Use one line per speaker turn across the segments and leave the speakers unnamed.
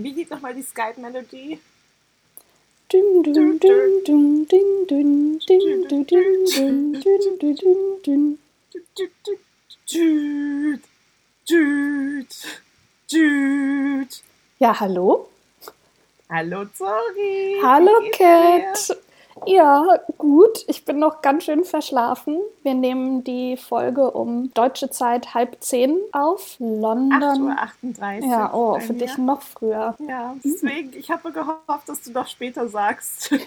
Wie geht nochmal die Skype-Melodie?
Ja, hallo?
Hallo, Zori.
Hallo, Kat. Ja, gut. Ich bin noch ganz schön verschlafen. Wir nehmen die Folge um deutsche Zeit halb zehn auf. London.
8.38 Uhr.
Ja, oh, für
mir.
dich noch früher.
Ja, deswegen, ich habe gehofft, dass du doch später sagst.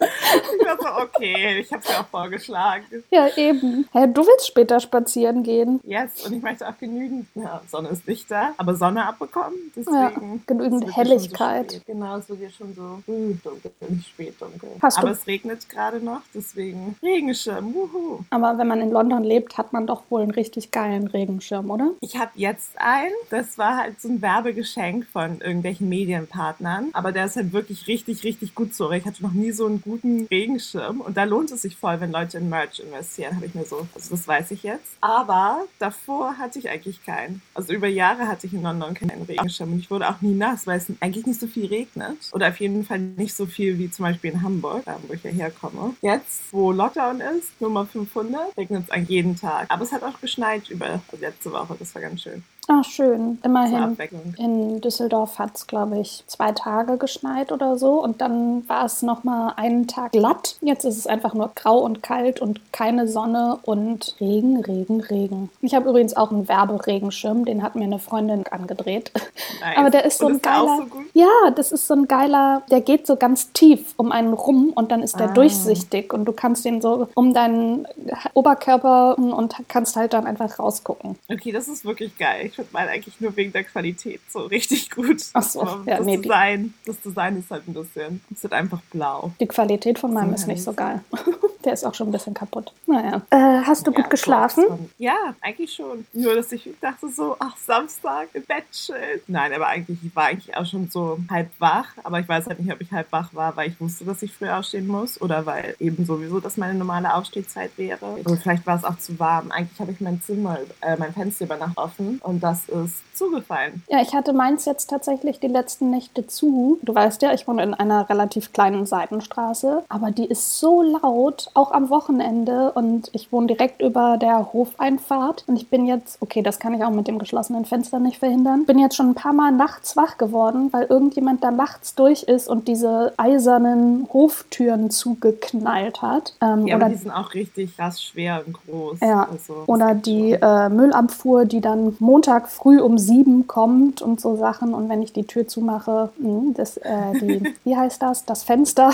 ich war so, okay, ich habe es ja auch vorgeschlagen.
Ja, eben. Hä, du willst später spazieren gehen?
Yes, und ich möchte auch genügend, ja, Sonne ist nicht da, aber Sonne abbekommen,
Ja,
deswegen.
genügend
ja schon
Helligkeit.
So genau, es wird ja schon so früh dunkel, nicht spät dunkel.
Hast
aber
du-
es regnet gerade noch, deswegen Regenschirm, wuhu.
Aber wenn man in London lebt, hat man doch wohl einen richtig geilen Regenschirm, oder?
Ich habe jetzt einen, das war halt so ein Werbegeschenk von irgendwelchen Medienpartnern, aber der ist halt wirklich richtig, richtig gut so. Ich hatte noch nie so einen guten Regenschirm und da lohnt es sich voll, wenn Leute in Merch investieren, habe ich mir so, also das weiß ich jetzt. Aber davor hatte ich eigentlich keinen. Also über Jahre hatte ich in London keinen Regenschirm und ich wurde auch nie nass, weil es eigentlich nicht so viel regnet oder auf jeden Fall nicht so viel wie zum Beispiel in Hamburg, wo ich ja herkomme. Jetzt, wo Lockdown ist, Nummer 500, regnet es an jeden Tag. Aber es hat auch geschneit über also letzte Woche, das war ganz schön.
Ah, schön. Immerhin. In Düsseldorf hat es, glaube ich, zwei Tage geschneit oder so. Und dann war es nochmal einen Tag glatt. Jetzt ist es einfach nur grau und kalt und keine Sonne und Regen, Regen, Regen. Ich habe übrigens auch einen Werberegenschirm, den hat mir eine Freundin angedreht.
Nice.
Aber der ist so
Und
ein
ist
geiler.
so gut?
Ja, das ist so ein geiler, der geht so ganz tief um einen rum und dann ist der
Ah.
durchsichtig und du kannst den so um deinen Oberkörper und kannst halt dann einfach rausgucken.
Okay, das ist wirklich geil. Ich finde meinen eigentlich nur wegen der Qualität so richtig gut.
Ach so, ja,
das
nee,
Design, das Design ist halt ein bisschen, es wird einfach blau.
Die Qualität von meinem
So
ist nicht so geil. Der ist auch schon ein bisschen kaputt. Naja. Äh, hast du gut
Ja,
geschlafen?
sowas von- Ja, eigentlich schon. Nur, dass ich dachte so, ach, Samstag im Bett chillen. Nein, aber eigentlich, ich war eigentlich auch schon so halb wach. Aber ich weiß halt nicht, ob ich halb wach war, weil ich wusste, dass ich früh aufstehen muss oder weil eben sowieso das meine normale Aufstehzeit wäre. Oder vielleicht war es auch zu warm. Eigentlich habe ich mein Zimmer, äh, mein Fenster über Nacht offen und das ist zugefallen.
Ja, ich hatte meins jetzt tatsächlich die letzten Nächte zu. Du weißt ja, ich wohne in einer relativ kleinen Seitenstraße, aber die ist so laut, auch am Wochenende. Und ich wohne direkt über der Hofeinfahrt. Und ich bin jetzt, okay, das kann ich auch mit dem geschlossenen Fenster nicht verhindern, bin jetzt schon ein paar Mal nachts wach geworden, weil irgendjemand da nachts durch ist und diese eisernen Hoftüren zugeknallt hat. Ähm,
Ja,
oder
die sind auch richtig krass schwer und groß.
Ja,
Also,
Oder die äh, Müllabfuhr, die dann Montag früh um sieben kommt und so Sachen. Und wenn ich die Tür zumache, mh, das, äh, die, wie heißt das, das Fenster,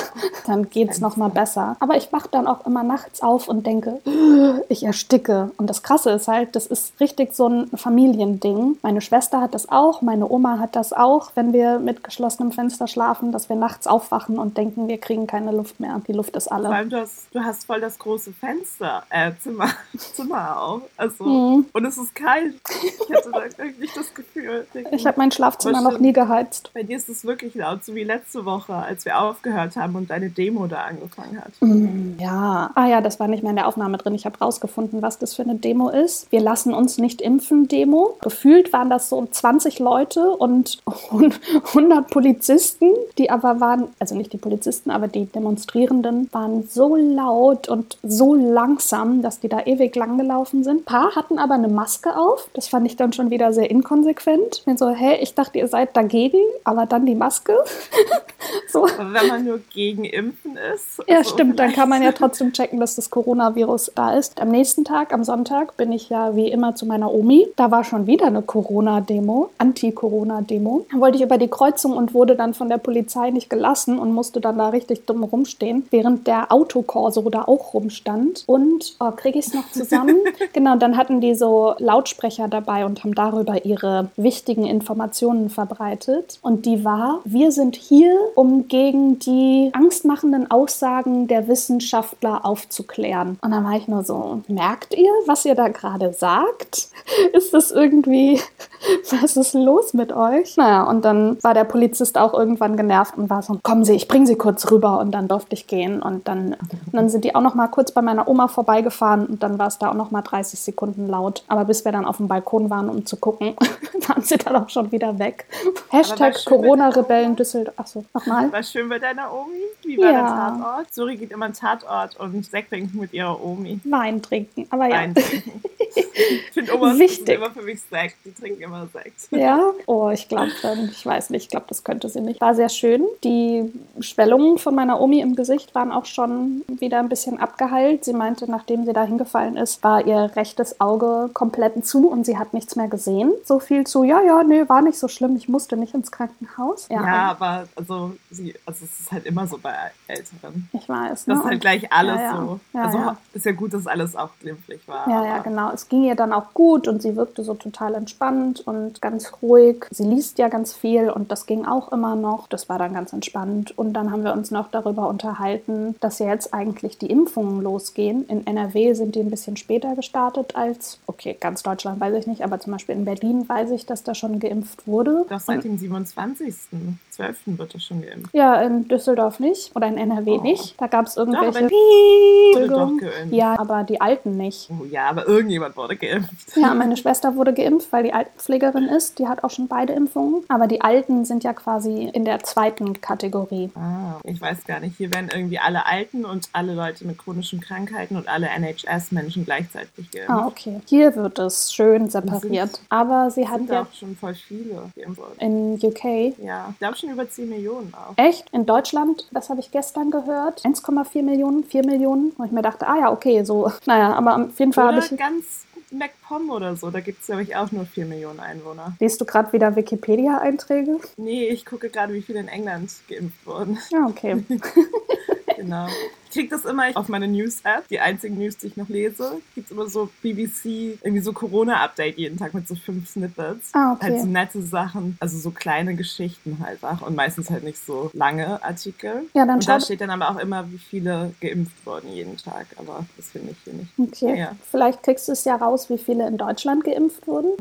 dann geht's noch mal besser. Aber ich wach dann auch immer nachts auf und denke, ich ersticke. Und das Krasse ist halt, das ist richtig so ein Familiending. Meine Schwester hat das auch, meine Oma hat das auch, wenn wir mit geschlossenem Fenster schlafen, dass wir nachts aufwachen und denken, wir kriegen keine Luft mehr. Die Luft ist
Vor
alle.
allem, du hast, du hast voll das große Fenster, äh, Zimmer, Zimmer auch. Also,
Mhm.
und es ist kalt. Ich hatte da irgendwie das Gefühl.
Ich habe mein Schlafzimmer noch nie geheizt.
Bei dir ist es wirklich laut, so wie letzte Woche, als wir aufgehört haben und deine Demo da angefangen hat.
Mm, Ja. Ah ja, das war nicht mehr in der Aufnahme drin. Ich habe rausgefunden, was das für eine Demo ist. Wir lassen uns nicht impfen Demo. Gefühlt waren das so 20 Leute und 100 Polizisten, die aber waren, also nicht die Polizisten, aber die Demonstrierenden waren so laut und so langsam, dass die da ewig lang gelaufen sind. Ein paar hatten aber eine Maske auf. Das fand ich dann schon wieder sehr inkonsequent. Ich bin so, hey, ich dachte, ihr seid dagegen, aber dann die Maske. so.
Aber wenn man nur gegen Impfen ist.
Ja,
also
stimmt. Dann kann man ja trotzdem checken, dass das Coronavirus da ist. Am nächsten Tag, am Sonntag, bin ich ja wie immer zu meiner Omi. Da war schon wieder eine Corona-Demo, Anti-Corona-Demo. Da wollte ich über die Kreuzung und wurde dann von der Polizei nicht gelassen und musste dann da richtig dumm rumstehen, während der Autokorso da auch rumstand. Und, oh, kriege ich es noch zusammen? genau, dann hatten die so Lautsprecher dabei und haben darüber ihre wichtigen Informationen verbreitet. Und die war, wir sind hier, um um gegen die angstmachenden Aussagen der Wissenschaftler aufzuklären. Und dann war ich nur so, merkt ihr, was ihr da gerade sagt? Ist das irgendwie, was ist los mit euch? Naja, und dann war der Polizist auch irgendwann genervt und war so, kommen Sie, ich bringe Sie kurz rüber und dann durfte ich gehen. Und dann, und dann sind die auch noch mal kurz bei meiner Oma vorbeigefahren und dann war es da auch noch mal 30 Sekunden laut. Aber bis wir dann auf dem Balkon waren, um zu gucken, waren sie dann auch schon wieder weg. Hashtag Corona-Rebellen Düsseldorf. Achso, nochmal.
War schön bei deiner Omi? Wie war ja. der Tatort? Suri geht immer einen Tatort und Sekt trinken mit ihrer Omi.
Wein trinken, aber ja.
Wein trinken. ich finde Omas Wichtig. immer für mich Sekt. Die trinken immer Sekt.
Ja? Oh, ich glaube, ich weiß nicht, ich glaube, das könnte sie nicht. War sehr schön. Die Schwellungen von meiner Omi im Gesicht waren auch schon wieder ein bisschen abgeheilt. Sie meinte, nachdem sie da hingefallen ist, war ihr rechtes Auge komplett zu und sie hat nichts mehr gesehen. So viel zu, ja, ja, nee, war nicht so schlimm, ich musste nicht ins Krankenhaus.
Ja, ja aber also, sie, also es ist halt immer so bei Älteren.
Ich weiß.
Ne? Das ist halt gleich alles
ja,
ja. so. Ja, also ist ja gut, dass alles auch glimpflich war.
Ja, ja, genau. Es ging ihr dann auch gut und sie wirkte so total entspannt und ganz ruhig. Sie liest ja ganz viel und das ging auch immer noch. Das war dann ganz entspannt. Und dann haben wir uns noch darüber unterhalten, dass ja jetzt eigentlich die Impfungen losgehen. In NRW sind die ein bisschen später gestartet als, okay, ganz Deutschland weiß ich nicht, aber zum Beispiel in Berlin weiß ich, dass da schon geimpft wurde.
Doch seit dem 27.12. wird das schon geimpft.
Ja, in Düsseldorf nicht oder in NRW oh. nicht. Da gab es irgendwelche.
Doch, doch geimpft.
Ja, aber die Alten nicht.
Oh, ja, aber irgendjemand wurde geimpft.
Ja, meine Schwester wurde geimpft, weil die Altenpflegerin ist. Die hat auch schon beide Impfungen. Aber die Alten sind ja quasi in der zweiten Kategorie.
Ah, ich weiß gar nicht. Hier werden irgendwie alle Alten und alle Leute mit chronischen Krankheiten und alle NHS-Menschen gleichzeitig geimpft.
Ah, okay. Hier wird es schön separiert. Sind, aber sie hat ja
auch schon voll viele geimpft.
In UK?
Ja, ich glaube schon über 10 Millionen auch.
Echt? In Deutschland, das habe ich gestern gehört, 1,4 Millionen, 4 Millionen. Und ich mir dachte, ah ja, okay, so. Naja, aber auf jeden Fall habe ich...
ganz MacPom oder so, da gibt es, glaube ich, auch nur 4 Millionen Einwohner.
Liest du gerade wieder Wikipedia-Einträge?
Nee, ich gucke gerade, wie viele in England geimpft wurden.
Ja, okay.
genau kriege das immer auf meine News-App. Die einzigen News, die ich noch lese, gibt es immer so BBC, irgendwie so Corona-Update jeden Tag mit so fünf Snippets.
Ah, okay.
Halt so nette Sachen, also so kleine Geschichten halt auch und meistens halt nicht so lange Artikel.
Ja, dann
und da steht dann aber auch immer, wie viele geimpft wurden jeden Tag, aber das finde ich hier nicht.
Okay. Ja. Vielleicht kriegst du es ja raus, wie viele in Deutschland geimpft wurden.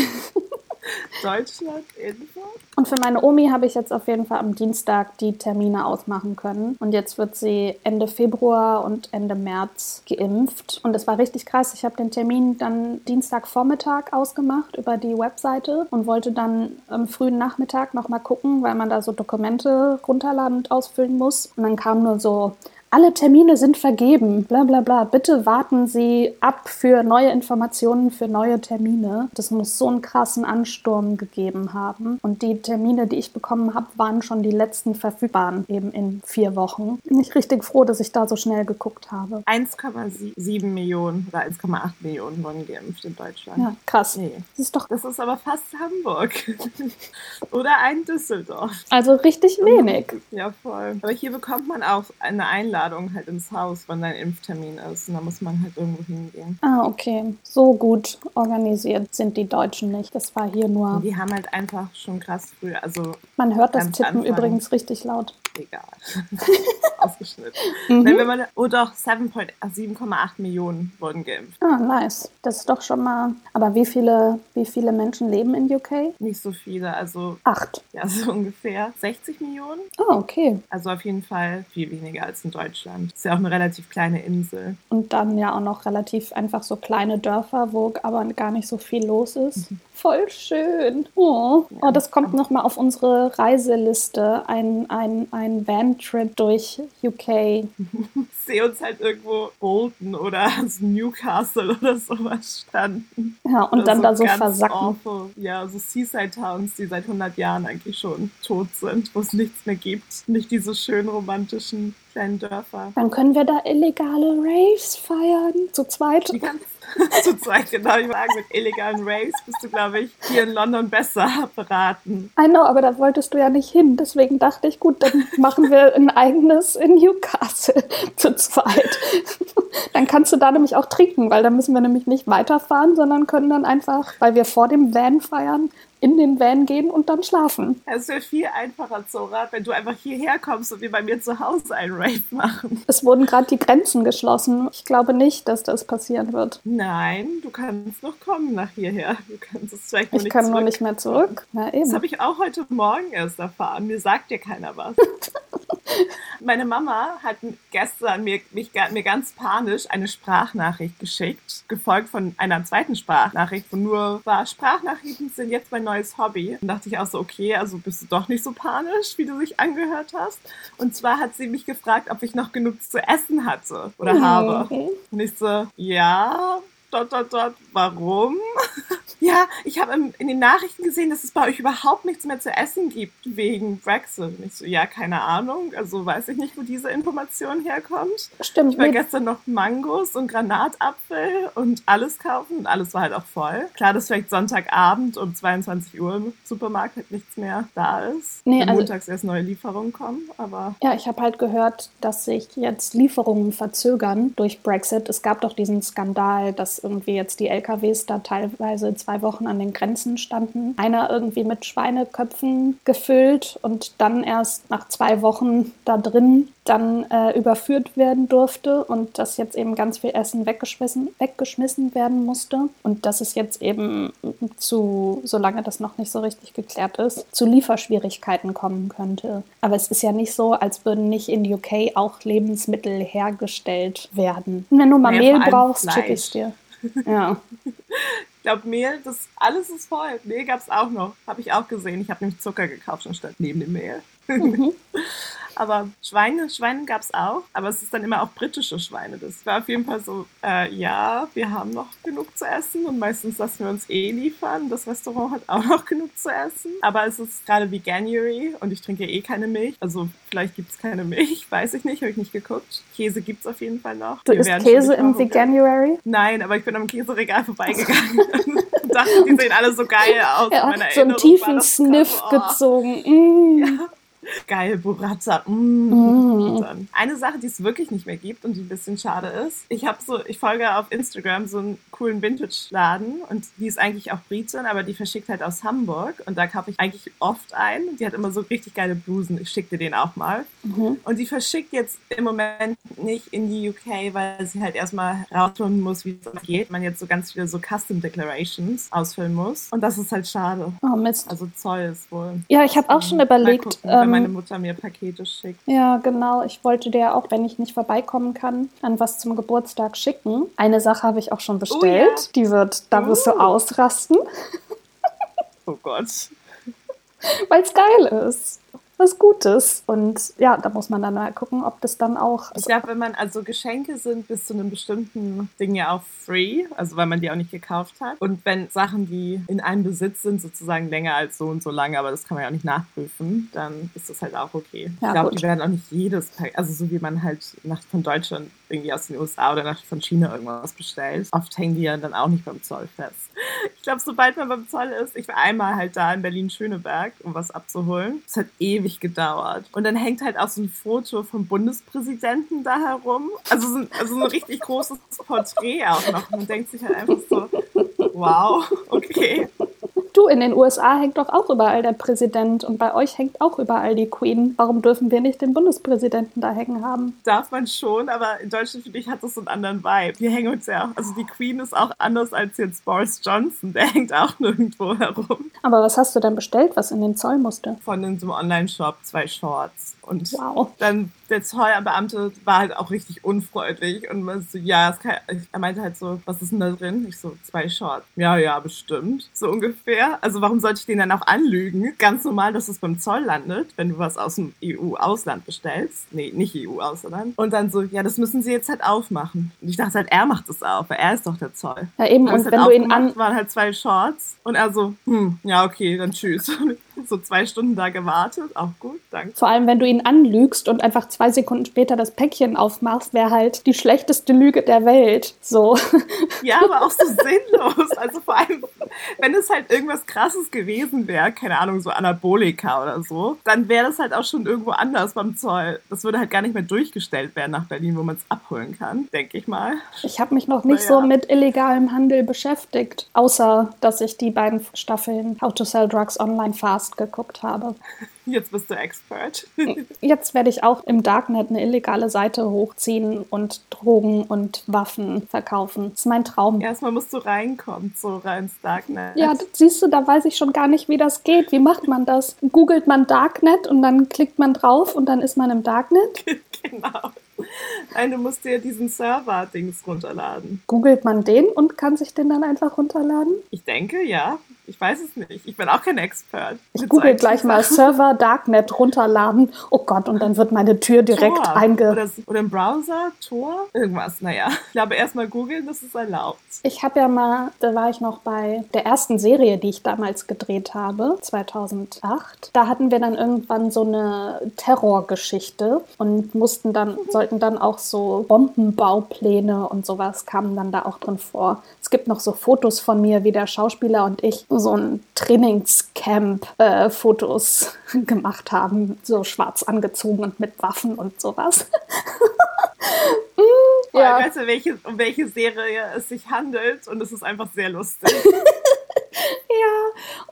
Deutschland Info.
Und für meine Omi habe ich jetzt auf jeden Fall am Dienstag die Termine ausmachen können. Und jetzt wird sie Ende Februar und Ende März geimpft. Und es war richtig krass. Ich habe den Termin dann Dienstagvormittag ausgemacht über die Webseite und wollte dann am frühen Nachmittag nochmal gucken, weil man da so Dokumente runterladen und ausfüllen muss. Und dann kam nur so, alle Termine sind vergeben, bla bla bla. Bitte warten Sie ab für neue Informationen, für neue Termine. Das muss so einen krassen Ansturm gegeben haben. Und die Termine, die ich bekommen habe, waren schon die letzten verfügbaren, eben in vier Wochen. Bin ich richtig froh, dass ich da so schnell geguckt habe.
1,7 Millionen oder 1,8 Millionen wurden geimpft in Deutschland.
Ja, krass.
Nee. Das ist doch. Das ist aber fast Hamburg. oder ein Düsseldorf.
Also richtig wenig.
Ja, voll. Aber hier bekommt man auch eine Einladung Einladung halt ins Haus, wann dein Impftermin ist. Und da muss man halt irgendwo hingehen.
Ah, okay. So gut organisiert sind die Deutschen nicht. Das war hier nur.
Die haben halt einfach schon krass früh. Also
man hört das Tippen Anfang. übrigens richtig laut.
Egal. Ausgeschnitten. mhm. Wenn man, oh doch, 7,8 Millionen wurden geimpft.
Ah, nice. Das ist doch schon mal. Aber wie viele, wie viele Menschen leben in UK?
Nicht so viele. Also.
Acht.
Ja, so ungefähr 60 Millionen.
Ah, okay.
Also auf jeden Fall viel weniger als in Deutschland. Deutschland. Ist ja auch eine relativ kleine Insel.
Und dann ja auch noch relativ einfach so kleine Dörfer, wo aber gar nicht so viel los ist. Mhm. Voll schön. Oh, oh das kommt nochmal auf unsere Reiseliste. Ein, ein, ein Van-Trip durch UK.
sehe uns halt irgendwo Bolton oder Newcastle oder sowas standen.
Ja, und oder dann so da so versacken.
Awful. Ja, so Seaside-Towns, die seit 100 Jahren eigentlich schon tot sind, wo es nichts mehr gibt. Nicht diese schön romantischen kleinen Dörfer.
Dann können wir da illegale Raves feiern, zu zweit.
Zu zweit, genau. Ich sagen, mit illegalen Raves bist du, glaube ich, hier in London besser beraten.
I know, aber da wolltest du ja nicht hin. Deswegen dachte ich, gut, dann machen wir ein eigenes in Newcastle zu zweit. Dann kannst du da nämlich auch trinken, weil dann müssen wir nämlich nicht weiterfahren, sondern können dann einfach, weil wir vor dem Van feiern, in den Van gehen und dann schlafen.
Es wäre viel einfacher, Zora, wenn du einfach hierher kommst und wir bei mir zu Hause einen Rave machen.
Es wurden gerade die Grenzen geschlossen. Ich glaube nicht, dass das passieren wird.
Nein, du kannst noch kommen nach hierher. Du kannst es vielleicht
ich nicht kann zurück. nur nicht mehr zurück.
Ja, das habe ich auch heute Morgen erst erfahren. Mir sagt dir keiner was. Meine Mama hat gestern mir, mich, mir ganz panisch eine Sprachnachricht geschickt, gefolgt von einer zweiten Sprachnachricht, wo nur war, Sprachnachrichten sind jetzt mein neues Hobby. Dann dachte ich auch so, okay, also bist du doch nicht so panisch, wie du dich angehört hast. Und zwar hat sie mich gefragt, ob ich noch genug zu essen hatte oder mhm. habe. Und ich so, ja, dot, dot, dot, warum? ja, ich habe in den Nachrichten gesehen, dass es bei euch überhaupt nichts mehr zu essen gibt wegen Brexit. Und ich so, ja, keine Ahnung. Also weiß ich nicht, wo diese Information herkommt.
Stimmt.
Ich war gestern noch Mangos und Granatapfel und alles kaufen und alles war halt auch voll. Klar, dass vielleicht Sonntagabend um 22 Uhr im Supermarkt halt nichts mehr da ist. Nee, also, montags erst neue Lieferungen kommen, aber...
Ja, ich habe halt gehört, dass sich jetzt Lieferungen verzögern durch Brexit. Es gab doch diesen Skandal, dass irgendwie jetzt die LKWs da teilweise zwei Wochen an den Grenzen standen. Einer irgendwie mit Schweineköpfen gefüllt und dann erst nach zwei Wochen da drin dann äh, überführt werden durfte und dass jetzt eben ganz viel Essen weggeschmissen, weggeschmissen werden musste und dass es jetzt eben zu, solange das noch nicht so richtig geklärt ist, zu Lieferschwierigkeiten kommen könnte. Aber es ist ja nicht so, als würden nicht in UK auch Lebensmittel hergestellt werden. Wenn du mal naja, Mehl brauchst, schicke ich dir. Ja.
ich glaube, Mehl, das alles ist voll. Mehl gab es auch noch. Habe ich auch gesehen. Ich habe nämlich Zucker gekauft anstatt neben dem Mehl. Mhm. Aber Schweine, Schweine gab es auch, aber es ist dann immer auch britische Schweine. Das war auf jeden Fall so, äh, ja, wir haben noch genug zu essen und meistens lassen wir uns eh liefern. Das Restaurant hat auch noch genug zu essen. Aber es ist gerade wie January und ich trinke eh keine Milch. Also vielleicht gibt es keine Milch, weiß ich nicht, habe ich nicht geguckt. Käse gibt es auf jeden Fall noch.
Du isst Käse im Veganuary?
Nein, aber ich bin am Käseregal vorbeigegangen und dachte, die sehen alle so geil aus.
Ja, so einen tiefen Sniff oh. gezogen. Mm. Ja.
Geil, Burrata. Mm. Mm. Eine Sache, die es wirklich nicht mehr gibt und die ein bisschen schade ist. Ich habe so, ich folge auf Instagram so einen coolen Vintage-Laden und die ist eigentlich auch Britin, aber die verschickt halt aus Hamburg und da kaufe ich eigentlich oft ein. Die hat immer so richtig geile Blusen. Ich schicke dir den auch mal. Mhm. Und die verschickt jetzt im Moment nicht in die UK, weil sie halt erstmal rausfinden muss, wie es geht. Man jetzt so ganz viele so Custom Declarations ausfüllen muss. Und das ist halt schade.
Oh Mist.
Also Zoll ist wohl.
Ja, ich habe auch schon überlegt,
gucken, meine Mutter mir Pakete schickt.
Ja, genau. Ich wollte dir auch, wenn ich nicht vorbeikommen kann, an was zum Geburtstag schicken. Eine Sache habe ich auch schon bestellt. Oh, ja. Die wird, da wirst du uh. ausrasten.
Oh Gott.
Weil es geil ist was Gutes. Und ja, da muss man dann mal gucken, ob das dann auch.
Ich glaube, wenn man, also Geschenke sind bis zu einem bestimmten Ding ja auch free, also weil man die auch nicht gekauft hat. Und wenn Sachen, die in einem Besitz sind, sozusagen länger als so und so lange, aber das kann man ja auch nicht nachprüfen, dann ist das halt auch okay. Ja, ich glaube, die werden auch nicht jedes, also so wie man halt nach, von Deutschland irgendwie aus den USA oder nach, von China irgendwas bestellt. Oft hängen die ja dann auch nicht beim Zoll fest. Ich glaube, sobald man beim Zoll ist, ich war einmal halt da in Berlin-Schöneberg, um was abzuholen. Es hat ewig gedauert. Und dann hängt halt auch so ein Foto vom Bundespräsidenten da herum. Also so ein, also ein richtig großes Porträt auch noch. Man denkt sich halt einfach so, wow, okay.
Du, in den USA hängt doch auch überall der Präsident und bei euch hängt auch überall die Queen. Warum dürfen wir nicht den Bundespräsidenten da hängen haben?
Darf man schon, aber in Deutschland, finde ich, hat das so einen anderen Vibe. Wir hängen uns ja, also die Queen ist auch anders als jetzt Boris Johnson. Der hängt auch nirgendwo herum.
Aber was hast du denn bestellt, was in den Zoll musste?
Von in so einem Online-Shop zwei Shorts. Und wow. dann der Zollbeamte war halt auch richtig unfreundlich und man so, ja, kann, er meinte halt so, was ist denn da drin? Ich so, zwei Shorts. Ja, ja, bestimmt. So ungefähr. Also warum sollte ich den dann auch anlügen? Ganz normal, dass es beim Zoll landet, wenn du was aus dem EU-Ausland bestellst. Nee, nicht EU-Ausland. Und dann so, ja, das müssen sie jetzt halt aufmachen. Und ich dachte halt, er macht das auf, weil er ist doch der Zoll.
Ja, eben. Und, und halt wenn du ihn an...
waren halt zwei Shorts und er so, hm, ja, okay, dann tschüss. So zwei Stunden da gewartet, auch gut, danke.
Vor allem, wenn du ihn anlügst und einfach zwei Sekunden später das Päckchen aufmachst, wäre halt die schlechteste Lüge der Welt. So.
Ja, aber auch so sinnlos. Also vor allem, wenn es halt irgendwas krasses gewesen wäre, keine Ahnung, so Anabolika oder so, dann wäre das halt auch schon irgendwo anders beim Zoll. Das würde halt gar nicht mehr durchgestellt werden nach Berlin, wo man es abholen kann, denke ich mal.
Ich habe mich noch nicht
Naja.
so mit illegalem Handel beschäftigt, außer dass ich die beiden Staffeln How to Sell Drugs Online Fast geguckt habe.
Jetzt bist du Expert.
Jetzt werde ich auch im Darknet eine illegale Seite hochziehen und Drogen und Waffen verkaufen. Das ist mein Traum. Ja,
Erstmal musst du reinkommen, so rein ins Darknet.
das siehst du, da weiß ich schon gar nicht, wie das geht. Wie macht man das? Googelt man Darknet und dann klickt man drauf und dann ist man im Darknet?
genau. Nein, du musst dir diesen Server-Dings runterladen.
Googelt man den und kann sich den dann einfach runterladen?
Ich denke, ja. Ich weiß es nicht. Ich bin auch kein Expert.
Ich google gleich mal. Server Darknet runterladen. Oh Gott, und dann wird meine Tür direkt
Tor.
einge...
Oder, oder im Browser, Tor, irgendwas. Naja, ich glaube, erstmal googeln, das ist erlaubt.
Ich habe ja mal, da war ich noch bei der ersten Serie, die ich damals gedreht habe, 2008. Da hatten wir dann irgendwann so eine Terrorgeschichte und mussten dann, sollten dann auch so Bombenbaupläne und sowas kamen dann da auch drin vor. Es gibt noch so Fotos von mir, wie der Schauspieler und ich so ein Trainingscamp-Fotos gemacht haben, so schwarz angezogen und mit Waffen und sowas.
Ja.
Ja.
Weißt du, welche, um welche Serie es sich handelt und es ist einfach sehr lustig.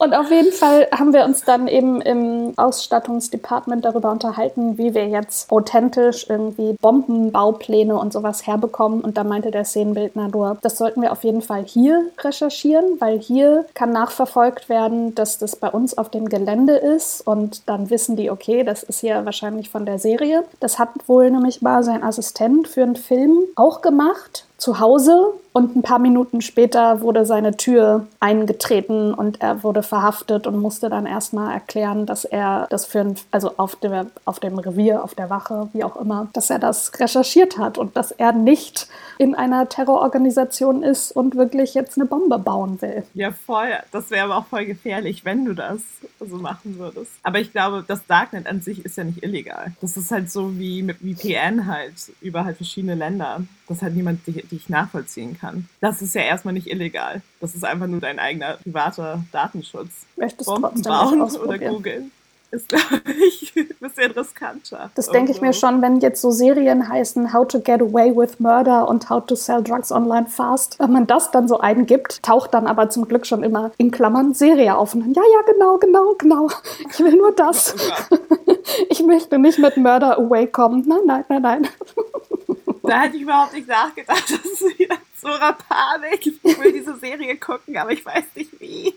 Und auf jeden Fall haben wir uns dann eben im Ausstattungsdepartment darüber unterhalten, wie wir jetzt authentisch irgendwie Bombenbaupläne und sowas herbekommen. Und da meinte der Szenenbildner nur, das sollten wir auf jeden Fall hier recherchieren, weil hier kann nachverfolgt werden, dass das bei uns auf dem Gelände ist. Und dann wissen die, okay, das ist hier wahrscheinlich von der Serie. Das hat wohl nämlich mal sein Assistent für einen Film auch gemacht zu Hause und ein paar Minuten später wurde seine Tür eingetreten und er wurde verhaftet und musste dann erstmal erklären, dass er das für ein, also auf dem, auf dem Revier, auf der Wache, wie auch immer, dass er das recherchiert hat und dass er nicht in einer Terrororganisation ist und wirklich jetzt eine Bombe bauen will.
Ja, voll. Das wäre aber auch voll gefährlich, wenn du das so machen würdest. Aber ich glaube, das Darknet an sich ist ja nicht illegal. Das ist halt so wie mit VPN halt über halt verschiedene Länder. dass halt niemand dich, dich nachvollziehen kann. Das ist ja erstmal nicht illegal. Das ist einfach nur dein eigener privater Datenschutz.
Möchtest
Bomben
trotzdem
bauen oder googeln ist, glaube ich, ein bisschen riskanter.
Das denke ich mir
Also,
schon, wenn jetzt so Serien heißen How to Get Away with Murder und How to Sell Drugs Online Fast. Wenn man das dann so eingibt, taucht dann aber zum Glück schon immer in Klammern Serie auf. Und dann, ja, ja, genau, genau, genau. Ich will nur das.
Oh.
Ich möchte nicht mit Murder Away kommen. Nein, nein, nein, nein.
Da hätte ich überhaupt nicht nachgedacht. Das ist wieder eine Panik. Ich will diese Serie gucken, aber ich weiß nicht wie.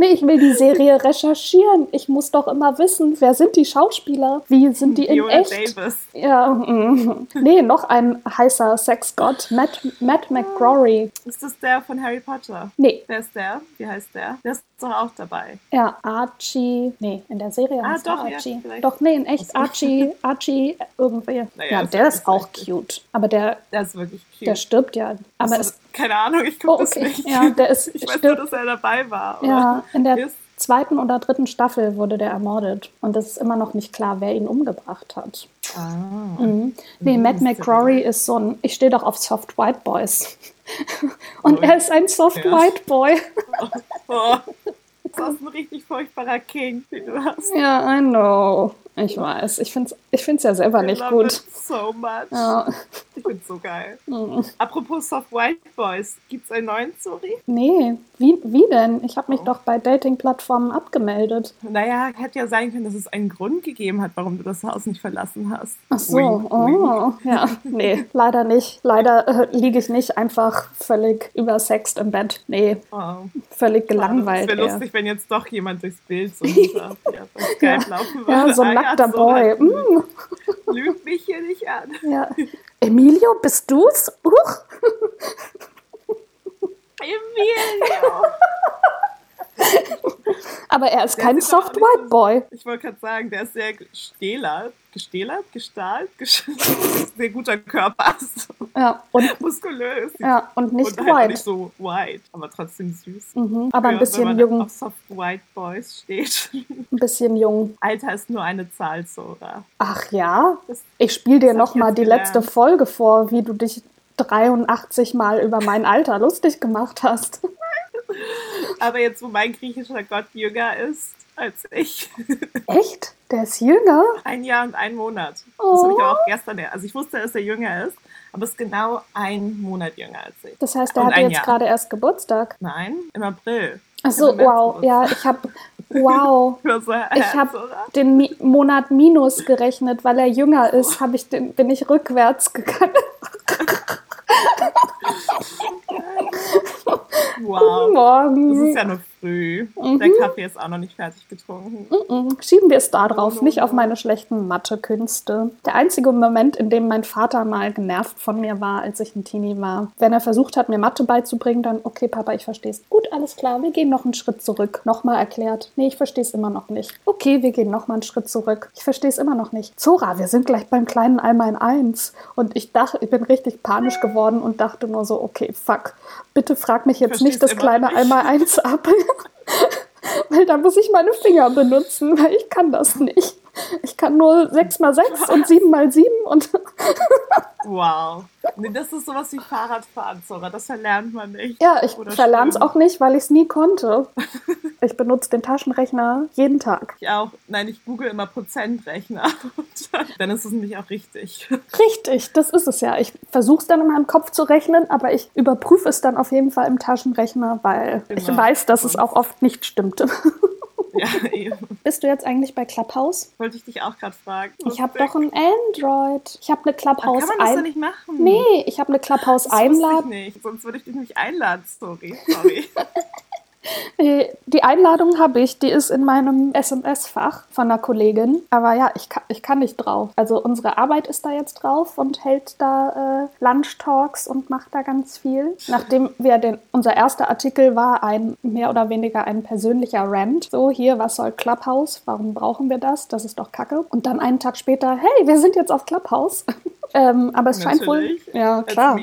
Nee, ich will die Serie recherchieren. Ich muss doch immer wissen, wer sind die Schauspieler? Wie sind die in
Viola
echt?
Davis.
Ja, mm. nee, noch ein heißer Sexgott, Matt, Matt McGrory.
Ist das der von Harry Potter?
Nee,
Wer ist der? Wie heißt der? Der ist doch auch dabei.
Ja, Archie. Nee, in der Serie
Ah,
heißt
doch, ja,
Archie.
vielleicht.
doch, nee, in echt. Archie, Archie irgendwie.
Naja,
ja,
ist
der
ja
ist auch cute. Aber der,
Der ist wirklich cute.
der stirbt ja. Aber es,
ist- keine Ahnung, ich gucke
Oh,
das
okay.
nicht.
Ja, der ist-
ich weiß nur, dass er dabei war.
ja, in der
Ist-
zweiten oder dritten Staffel wurde der ermordet. Und es ist immer noch nicht klar, wer ihn umgebracht hat.
Ah.
Mhm. Nee,
Mhm,
Matt McCrory ist so ein, ich stehe doch auf Soft White Boys. Und
Oh,
er ist ein Soft
ja.
White Boy.
Oh. Das ist ein richtig furchtbarer King, den du hast.
Ja, I know. Ich weiß. Ich finde es ich find's ja selber
I
nicht
love
gut.
it so much.
Ja.
Ich find's so geil.
Mhm.
Apropos Soft White Boys, gibt's einen neuen Story?
Nee, wie, wie denn? Ich habe mich
Oh.
doch bei Dating-Plattformen abgemeldet.
Naja, hätte ja sein können, dass es einen Grund gegeben hat, warum du das Haus nicht verlassen hast.
Ach so,
Wink, wink.
oh, ja, nee, leider nicht. Leider äh, liege ich nicht einfach völlig übersext im Bett. Nee,
Oh,
völlig gelangweilt.
Es wäre lustig, wenn jetzt doch jemand durchs Bild so hinter ja, laufen würde.
Ja, so ein
Ah,
nackter
so
Boy.
halt,
Mm,
Lüg mich hier nicht an.
ja. Emilio, bist du's? Uch.
Emilio!
Aber er ist
Der
kein
auch
Soft White
so-
Boy.
Ich wollte gerade sagen, der ist sehr gestählert, gestählert, gestahlt, sehr guter Körper, so
Ja, und,
muskulös.
ja, und nicht
und halt
white.
nicht so white, aber trotzdem süß.
Mhm, aber ein bisschen
wenn man
jung.
auf Soft White Boys steht.
Ein bisschen jung.
Alter ist nur eine Zahl, Sora.
Ach ja?
Das-
Ich spiele dir
das hab
noch
ich
mal
jetzt
die letzte
gelernt.
Folge vor, wie du dich 83 Mal über mein Alter lustig gemacht hast.
Aber jetzt, wo mein griechischer Gott jünger ist als ich,
Echt? Der ist jünger?
ein Jahr und ein Monat. Das
Oh.
habe ich aber auch gestern, also ich wusste, dass er jünger ist, aber ist genau ein Monat jünger als ich.
Das heißt, er hat jetzt
Jahr.
gerade erst Geburtstag.
Nein, im April.
Ach so, wow. Ja, ich habe wow. Ich habe den Mi Monat Minus gerechnet, weil er jünger ist, ich den, bin ich rückwärts gegangen.
Wow.
Guten Morgen.
Das ist ja noch früh.
Mhm.
Der Kaffee ist auch noch nicht fertig getrunken.
Mhm. Schieben wir es da drauf,
Oh,
nicht auf meine schlechten Mathekünste. Der einzige Moment, in dem mein Vater mal genervt von mir war, als ich ein Teenie war. Wenn er versucht hat, mir Mathe beizubringen, dann, okay, Papa, ich verstehe es. Gut, alles klar, wir gehen noch einen Schritt zurück. Nochmal erklärt. Nee, ich verstehe es immer noch nicht. Okay, wir gehen nochmal einen Schritt zurück. Ich verstehe es immer noch nicht. Zora, wir sind gleich beim kleinen Einmal in eins. Und ich dachte, ich bin richtig panisch geworden und dachte nur so, okay, fuck. Bitte frag mich jetzt nicht das kleine
nicht.
Einmal eins ab. Weil da muss ich meine Finger benutzen, weil ich kann das nicht. Ich kann nur 6 mal 6 und 7 mal 7 und
Wow. Nee, das ist sowas wie Fahrradfahren, Sora. Das verlernt man nicht.
ja, ich verlerne es auch nicht, weil ich es nie konnte. Ich benutze den Taschenrechner jeden Tag.
Ich auch. Nein, ich google immer Prozentrechner. Und dann ist es nämlich auch richtig.
Richtig, das ist es ja. Ich versuche es dann in meinem Kopf zu rechnen, aber ich überprüfe es dann auf jeden Fall im Taschenrechner, weil ich
Genau.
weiß, dass es
Und-
auch oft nicht stimmte.
Ja, eben.
Bist du jetzt eigentlich bei Clubhouse?
Wollte ich dich auch gerade fragen.
Ich habe doch ein Android. Ich habe eine
Kann
Clubhouse
man das doch nicht machen?
Nee, ich habe eine Clubhouse
das wusste ich nicht. Sonst würde ich dich nicht einladen. Sorry. Sorry.
Die Einladung habe ich, die ist in meinem SMS-Fach von einer Kollegin. Aber ja, ich kann, ich kann nicht drauf. Also unsere Arbeit ist da jetzt drauf und hält da äh, Lunch-Talks und macht da ganz viel. Nachdem wir den, unser erster Artikel war ein mehr oder weniger ein persönlicher Rant. So, hier, was soll Clubhouse? Warum brauchen wir das? Das ist doch Kacke. Und dann einen Tag später, hey, wir sind jetzt auf Clubhouse. ähm, aber es scheint wohl.
Natürlich.
Ja, klar.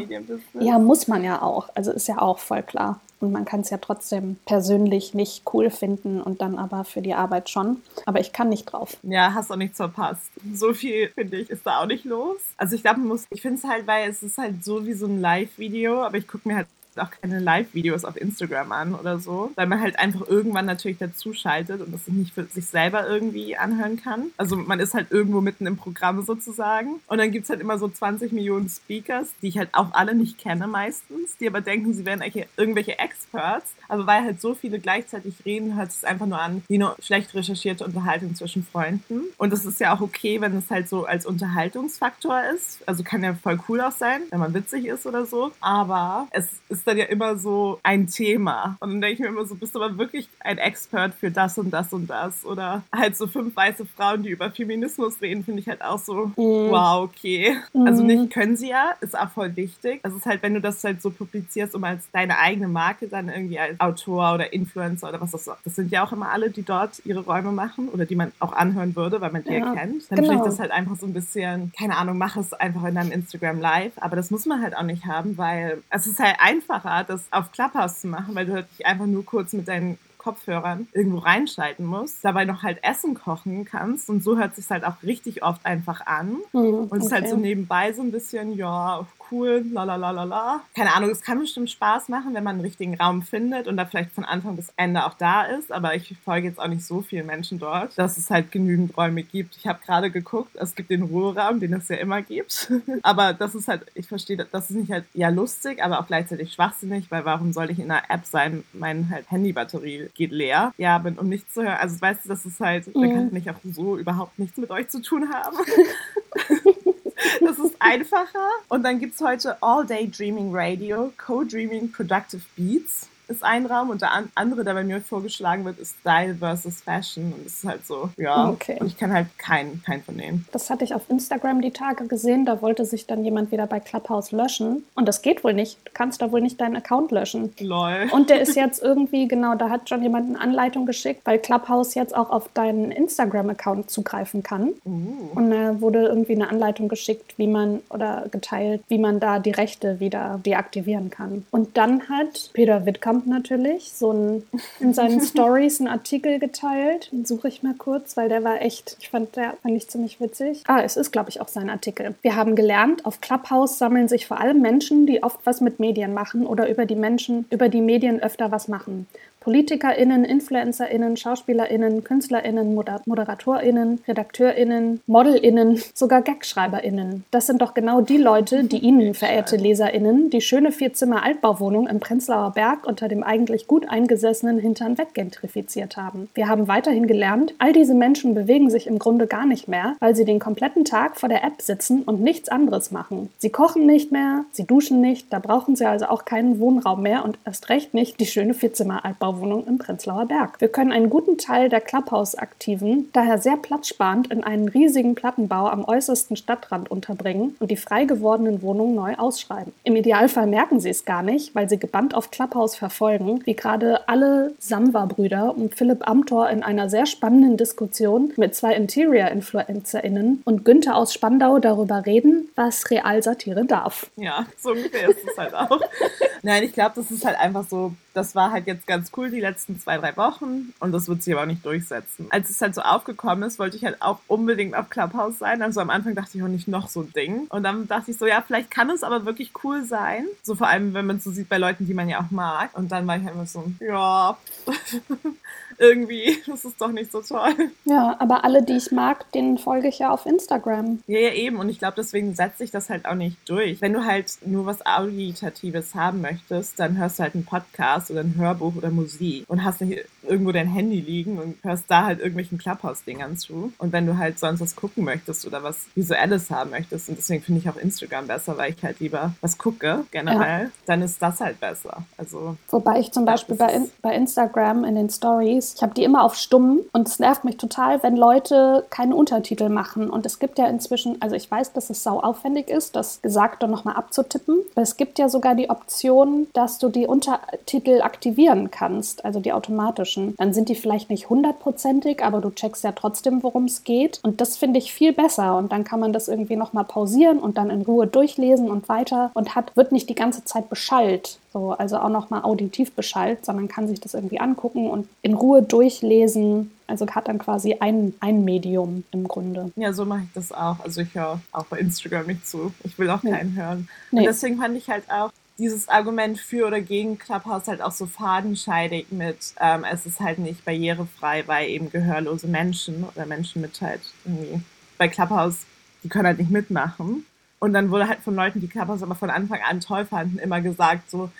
Ja, muss man ja auch. Also ist ja auch voll klar. Und man kann es ja trotzdem persönlich nicht cool finden und dann aber für die Arbeit schon. Aber ich kann nicht drauf.
Ja, hast auch nichts verpasst. So viel, finde ich, ist da auch nicht los. Also ich glaube, man muss, ich finde es halt, weil es ist halt so wie so ein Live-Video, aber ich gucke mir halt auch keine Live-Videos auf Instagram an oder so, weil man halt einfach irgendwann natürlich dazu schaltet und das nicht für sich selber irgendwie anhören kann. Also man ist halt irgendwo mitten im Programm sozusagen. Und dann gibt's halt immer so 20 Millionen Speakers, die ich halt auch alle nicht kenne meistens, die aber denken, sie wären irgendwelche Experts, aber weil halt so viele gleichzeitig reden, hört es einfach nur an wie eine schlecht recherchierte Unterhaltung zwischen Freunden. Und das ist ja auch okay, wenn es halt so als Unterhaltungsfaktor ist, also kann ja voll cool auch sein, wenn man witzig ist oder so, aber es ist dann ja immer so ein Thema. Und dann denke ich mir immer so, bist du aber wirklich ein Expert für das und das und das? Oder halt so fünf weiße Frauen, die über Feminismus reden, finde ich halt auch so, wow, okay. Also nicht können sie ja, ist auch voll wichtig. Es ist halt, wenn du das halt so publizierst, um als deine eigene Marke dann irgendwie als Autor oder Influencer oder was das das sind ja auch immer alle, die dort ihre Räume machen oder die man auch anhören würde, weil man die
Ja,
kennt. Dann
genau.
finde ich das halt einfach so ein bisschen, keine Ahnung, mach es einfach in deinem Instagram live. Aber das muss man halt auch nicht haben, weil es ist halt einfacher, das auf Clubhouse zu machen, weil du halt dich einfach nur kurz mit deinen Kopfhörern irgendwo reinschalten musst, dabei noch halt Essen kochen kannst und so hört sich halt auch richtig oft einfach an.
Hm,
Und es ist halt
okay.
so nebenbei so ein bisschen, ja, cool, la la la la la. Keine Ahnung, es kann bestimmt Spaß machen, wenn man einen richtigen Raum findet und da vielleicht von Anfang bis Ende auch da ist, aber ich folge jetzt auch nicht so vielen Menschen dort, dass es halt genügend Räume gibt. Ich habe gerade geguckt, es gibt den Ruheraum, den es ja immer gibt, aber das ist halt, ich verstehe, das ist nicht halt ja lustig, aber auch gleichzeitig schwachsinnig, weil warum soll ich in einer App sein, meine halt Handybatterie geht leer, ja, bin, um nichts zu hören. Also weißt du, das ist halt, da kann ich auch so überhaupt nichts mit euch zu tun haben. Das ist einfacher. Und dann gibt es heute All Day Dreaming Radio, Co-Dreaming Productive Beats. Ist ein Raum und der andere, der bei mir vorgeschlagen wird, ist Style versus Fashion. Und es ist halt so, ja. Okay. Und ich kann halt keinen kein von denen.
Das hatte ich auf Instagram die Tage gesehen. Da wollte sich dann jemand wieder bei Clubhouse löschen. Und das geht wohl nicht. Du kannst da wohl nicht deinen Account löschen.
Lol.
Und der ist jetzt irgendwie, genau, da hat schon jemand eine Anleitung geschickt, weil Clubhouse jetzt auch auf deinen Instagram-Account zugreifen kann. Uh. Und da wurde irgendwie eine Anleitung geschickt, wie man oder geteilt, wie man da die Rechte wieder deaktivieren kann. Und dann hat Peter Wittkamp natürlich so ein, in seinen Stories einen Artikel geteilt. Den suche ich mal kurz, weil der war echt, ich fand, der fand ich ziemlich witzig. Ah, es ist, glaube ich, auch sein Artikel. Wir haben gelernt, auf Clubhouse sammeln sich vor allem Menschen, die oft was mit Medien machen oder über die Menschen, über die Medien öfter was machen. PolitikerInnen, InfluencerInnen, SchauspielerInnen, KünstlerInnen, ModeratorInnen, RedakteurInnen, ModelInnen, sogar GagschreiberInnen. Das sind doch genau die Leute, die Ihnen, verehrte LeserInnen, die schöne Vierzimmer-Altbauwohnung im Prenzlauer Berg unter dem eigentlich gut eingesessenen Hintern weggentrifiziert haben. Wir haben weiterhin gelernt, all diese Menschen bewegen sich im Grunde gar nicht mehr, weil sie den kompletten Tag vor der App sitzen und nichts anderes machen. Sie kochen nicht mehr, sie duschen nicht, da brauchen sie also auch keinen Wohnraum mehr und erst recht nicht die schöne Vierzimmer-Altbauwohnung Wohnung im Prenzlauer Berg. Wir können einen guten Teil der Clubhouse-Aktiven daher sehr platzsparend in einen riesigen Plattenbau am äußersten Stadtrand unterbringen und die frei gewordenen Wohnungen neu ausschreiben. Im Idealfall merken sie es gar nicht, weil sie gebannt auf Clubhouse verfolgen, wie gerade alle Samwa-Brüder und Philipp Amthor in einer sehr spannenden Diskussion mit zwei Interior-InfluencerInnen und Günther aus Spandau darüber reden, was Realsatire darf.
Ja, so ungefähr ist es halt auch. Nein, ich glaube, das ist halt einfach so das war halt jetzt ganz cool die letzten zwei, drei Wochen und das wird sich aber auch nicht durchsetzen. Als es halt so aufgekommen ist, wollte ich halt auch unbedingt auf Clubhouse sein. Also am Anfang dachte ich auch nicht noch so ein Ding. Und dann dachte ich so, ja, vielleicht kann es aber wirklich cool sein. So vor allem, wenn man es so sieht bei Leuten, die man ja auch mag. Und dann war ich halt immer so, ja, irgendwie, das ist doch nicht so toll.
Ja, aber alle, die ich mag, denen folge ich ja auf Instagram.
Ja, ja, eben. Und ich glaube, deswegen setzt sich das halt auch nicht durch. Wenn du halt nur was Auditatives haben möchtest, dann hörst du halt einen Podcast oder ein Hörbuch oder Musik und hast nicht irgendwo dein Handy liegen und hörst da halt irgendwelchen Clubhouse-Dingern zu. Und wenn du halt sonst was gucken möchtest oder was Visuelles haben möchtest, und deswegen finde ich auch Instagram besser, weil ich halt lieber was gucke, generell, ja. dann ist das halt besser. Also,
Wobei ich zum Beispiel bei, in, bei Instagram in den Stories ist. Ich habe die immer auf stumm und es nervt mich total, wenn Leute keine Untertitel machen. Und es gibt ja inzwischen, also ich weiß, dass es sau aufwendig ist, das Gesagte nochmal abzutippen. Aber es gibt ja sogar die Option, dass du die Untertitel aktivieren kannst, also die automatischen. Dann sind die vielleicht nicht hundertprozentig, aber du checkst ja trotzdem, worum es geht. Und das finde ich viel besser. Und dann kann man das irgendwie nochmal pausieren und dann in Ruhe durchlesen und weiter und hat, wird nicht die ganze Zeit beschallt. So, also auch nochmal auditiv beschallt, sondern kann sich das irgendwie angucken und in Ruhe durchlesen. Also hat dann quasi ein, ein Medium im Grunde.
Ja, so mache ich das auch. Also ich höre auch bei Instagram nicht zu. Ich will auch nee. keinen hören. Nee. Und deswegen fand ich halt auch dieses Argument für oder gegen Clubhouse halt auch so fadenscheidig mit, ähm, es ist halt nicht barrierefrei, weil eben gehörlose Menschen oder Menschen mit halt irgendwie bei Clubhouse, die können halt nicht mitmachen. Und dann wurde halt von Leuten, die Clubhouse aber von Anfang an toll fanden, immer gesagt so,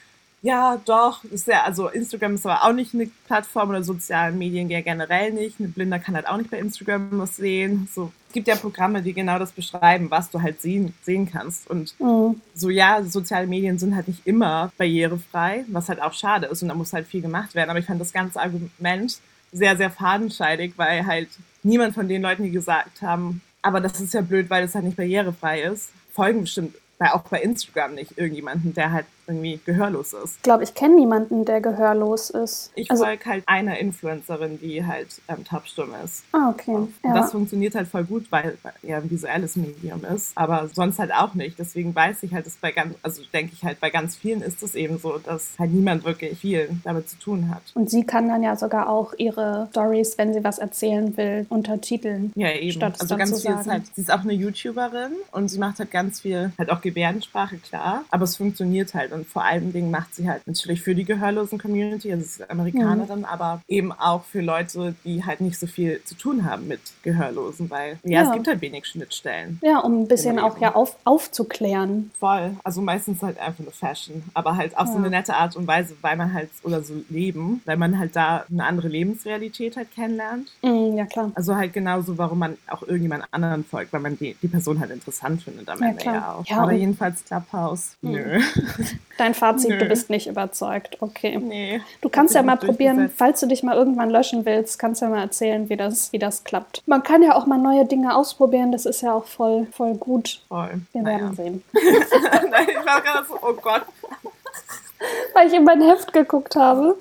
ja, doch, ist ja, also Instagram ist aber auch nicht eine Plattform oder sozialen Medien ja generell nicht. Ein Blinder kann halt auch nicht bei Instagram was sehen. So, es gibt ja Programme, die genau das beschreiben, was du halt sehen, sehen kannst. Und mhm. so, ja, soziale Medien sind halt nicht immer barrierefrei, was halt auch schade ist und da muss halt viel gemacht werden. Aber ich fand das ganze Argument sehr, sehr fadenscheidig, weil halt niemand von den Leuten, die gesagt haben, aber das ist ja blöd, weil es halt nicht barrierefrei ist, folgen bestimmt bei, auch bei Instagram nicht irgendjemanden, der halt irgendwie gehörlos ist.
Ich glaube, ich kenne niemanden, der gehörlos ist.
Ich also, folge halt einer Influencerin, die halt ähm, taubstumm ist.
Ah, okay. Und
ja. das funktioniert halt voll gut, weil ja ein visuelles Medium ist, aber sonst halt auch nicht. Deswegen weiß ich halt, dass bei ganz, also denke ich halt, bei ganz vielen ist es eben so, dass halt niemand wirklich viel damit zu tun hat.
Und sie kann dann ja sogar auch ihre Stories, wenn sie was erzählen will, untertiteln.
Ja, eben. Statt also ganz viel ist halt, sie ist auch eine YouTuberin und sie macht halt ganz viel, halt auch Gebärdensprache, klar, aber es funktioniert halt und vor allen Dingen macht sie halt natürlich für die gehörlosen Community, also sie ist Amerikanerin, mhm. aber eben auch für Leute, die halt nicht so viel zu tun haben mit Gehörlosen, weil ja, ja. es gibt halt wenig Schnittstellen.
Ja, um ein bisschen auch ja auf, aufzuklären.
Voll. Also meistens halt einfach nur Fashion, aber halt auf ja. so eine nette Art und Weise, weil man halt, oder so leben, weil man halt da eine andere Lebensrealität halt kennenlernt.
Mhm, ja, klar.
Also halt genauso, warum man auch irgendjemand anderen folgt, weil man die, die Person halt interessant findet am ja, Ende klar. ja auch. Ja, aber jedenfalls Clubhouse, mhm. nö.
Dein Fazit, Nö. du bist nicht überzeugt. Okay. Nee. Du kannst ja mal probieren, falls du dich mal irgendwann löschen willst, kannst du ja mal erzählen, wie das, wie das klappt. Man kann ja auch mal neue Dinge ausprobieren, das ist ja auch voll, voll gut. Voll. Wir naja. werden sehen.
Nein, ich war gerade so, oh Gott.
Weil ich in mein Heft geguckt habe.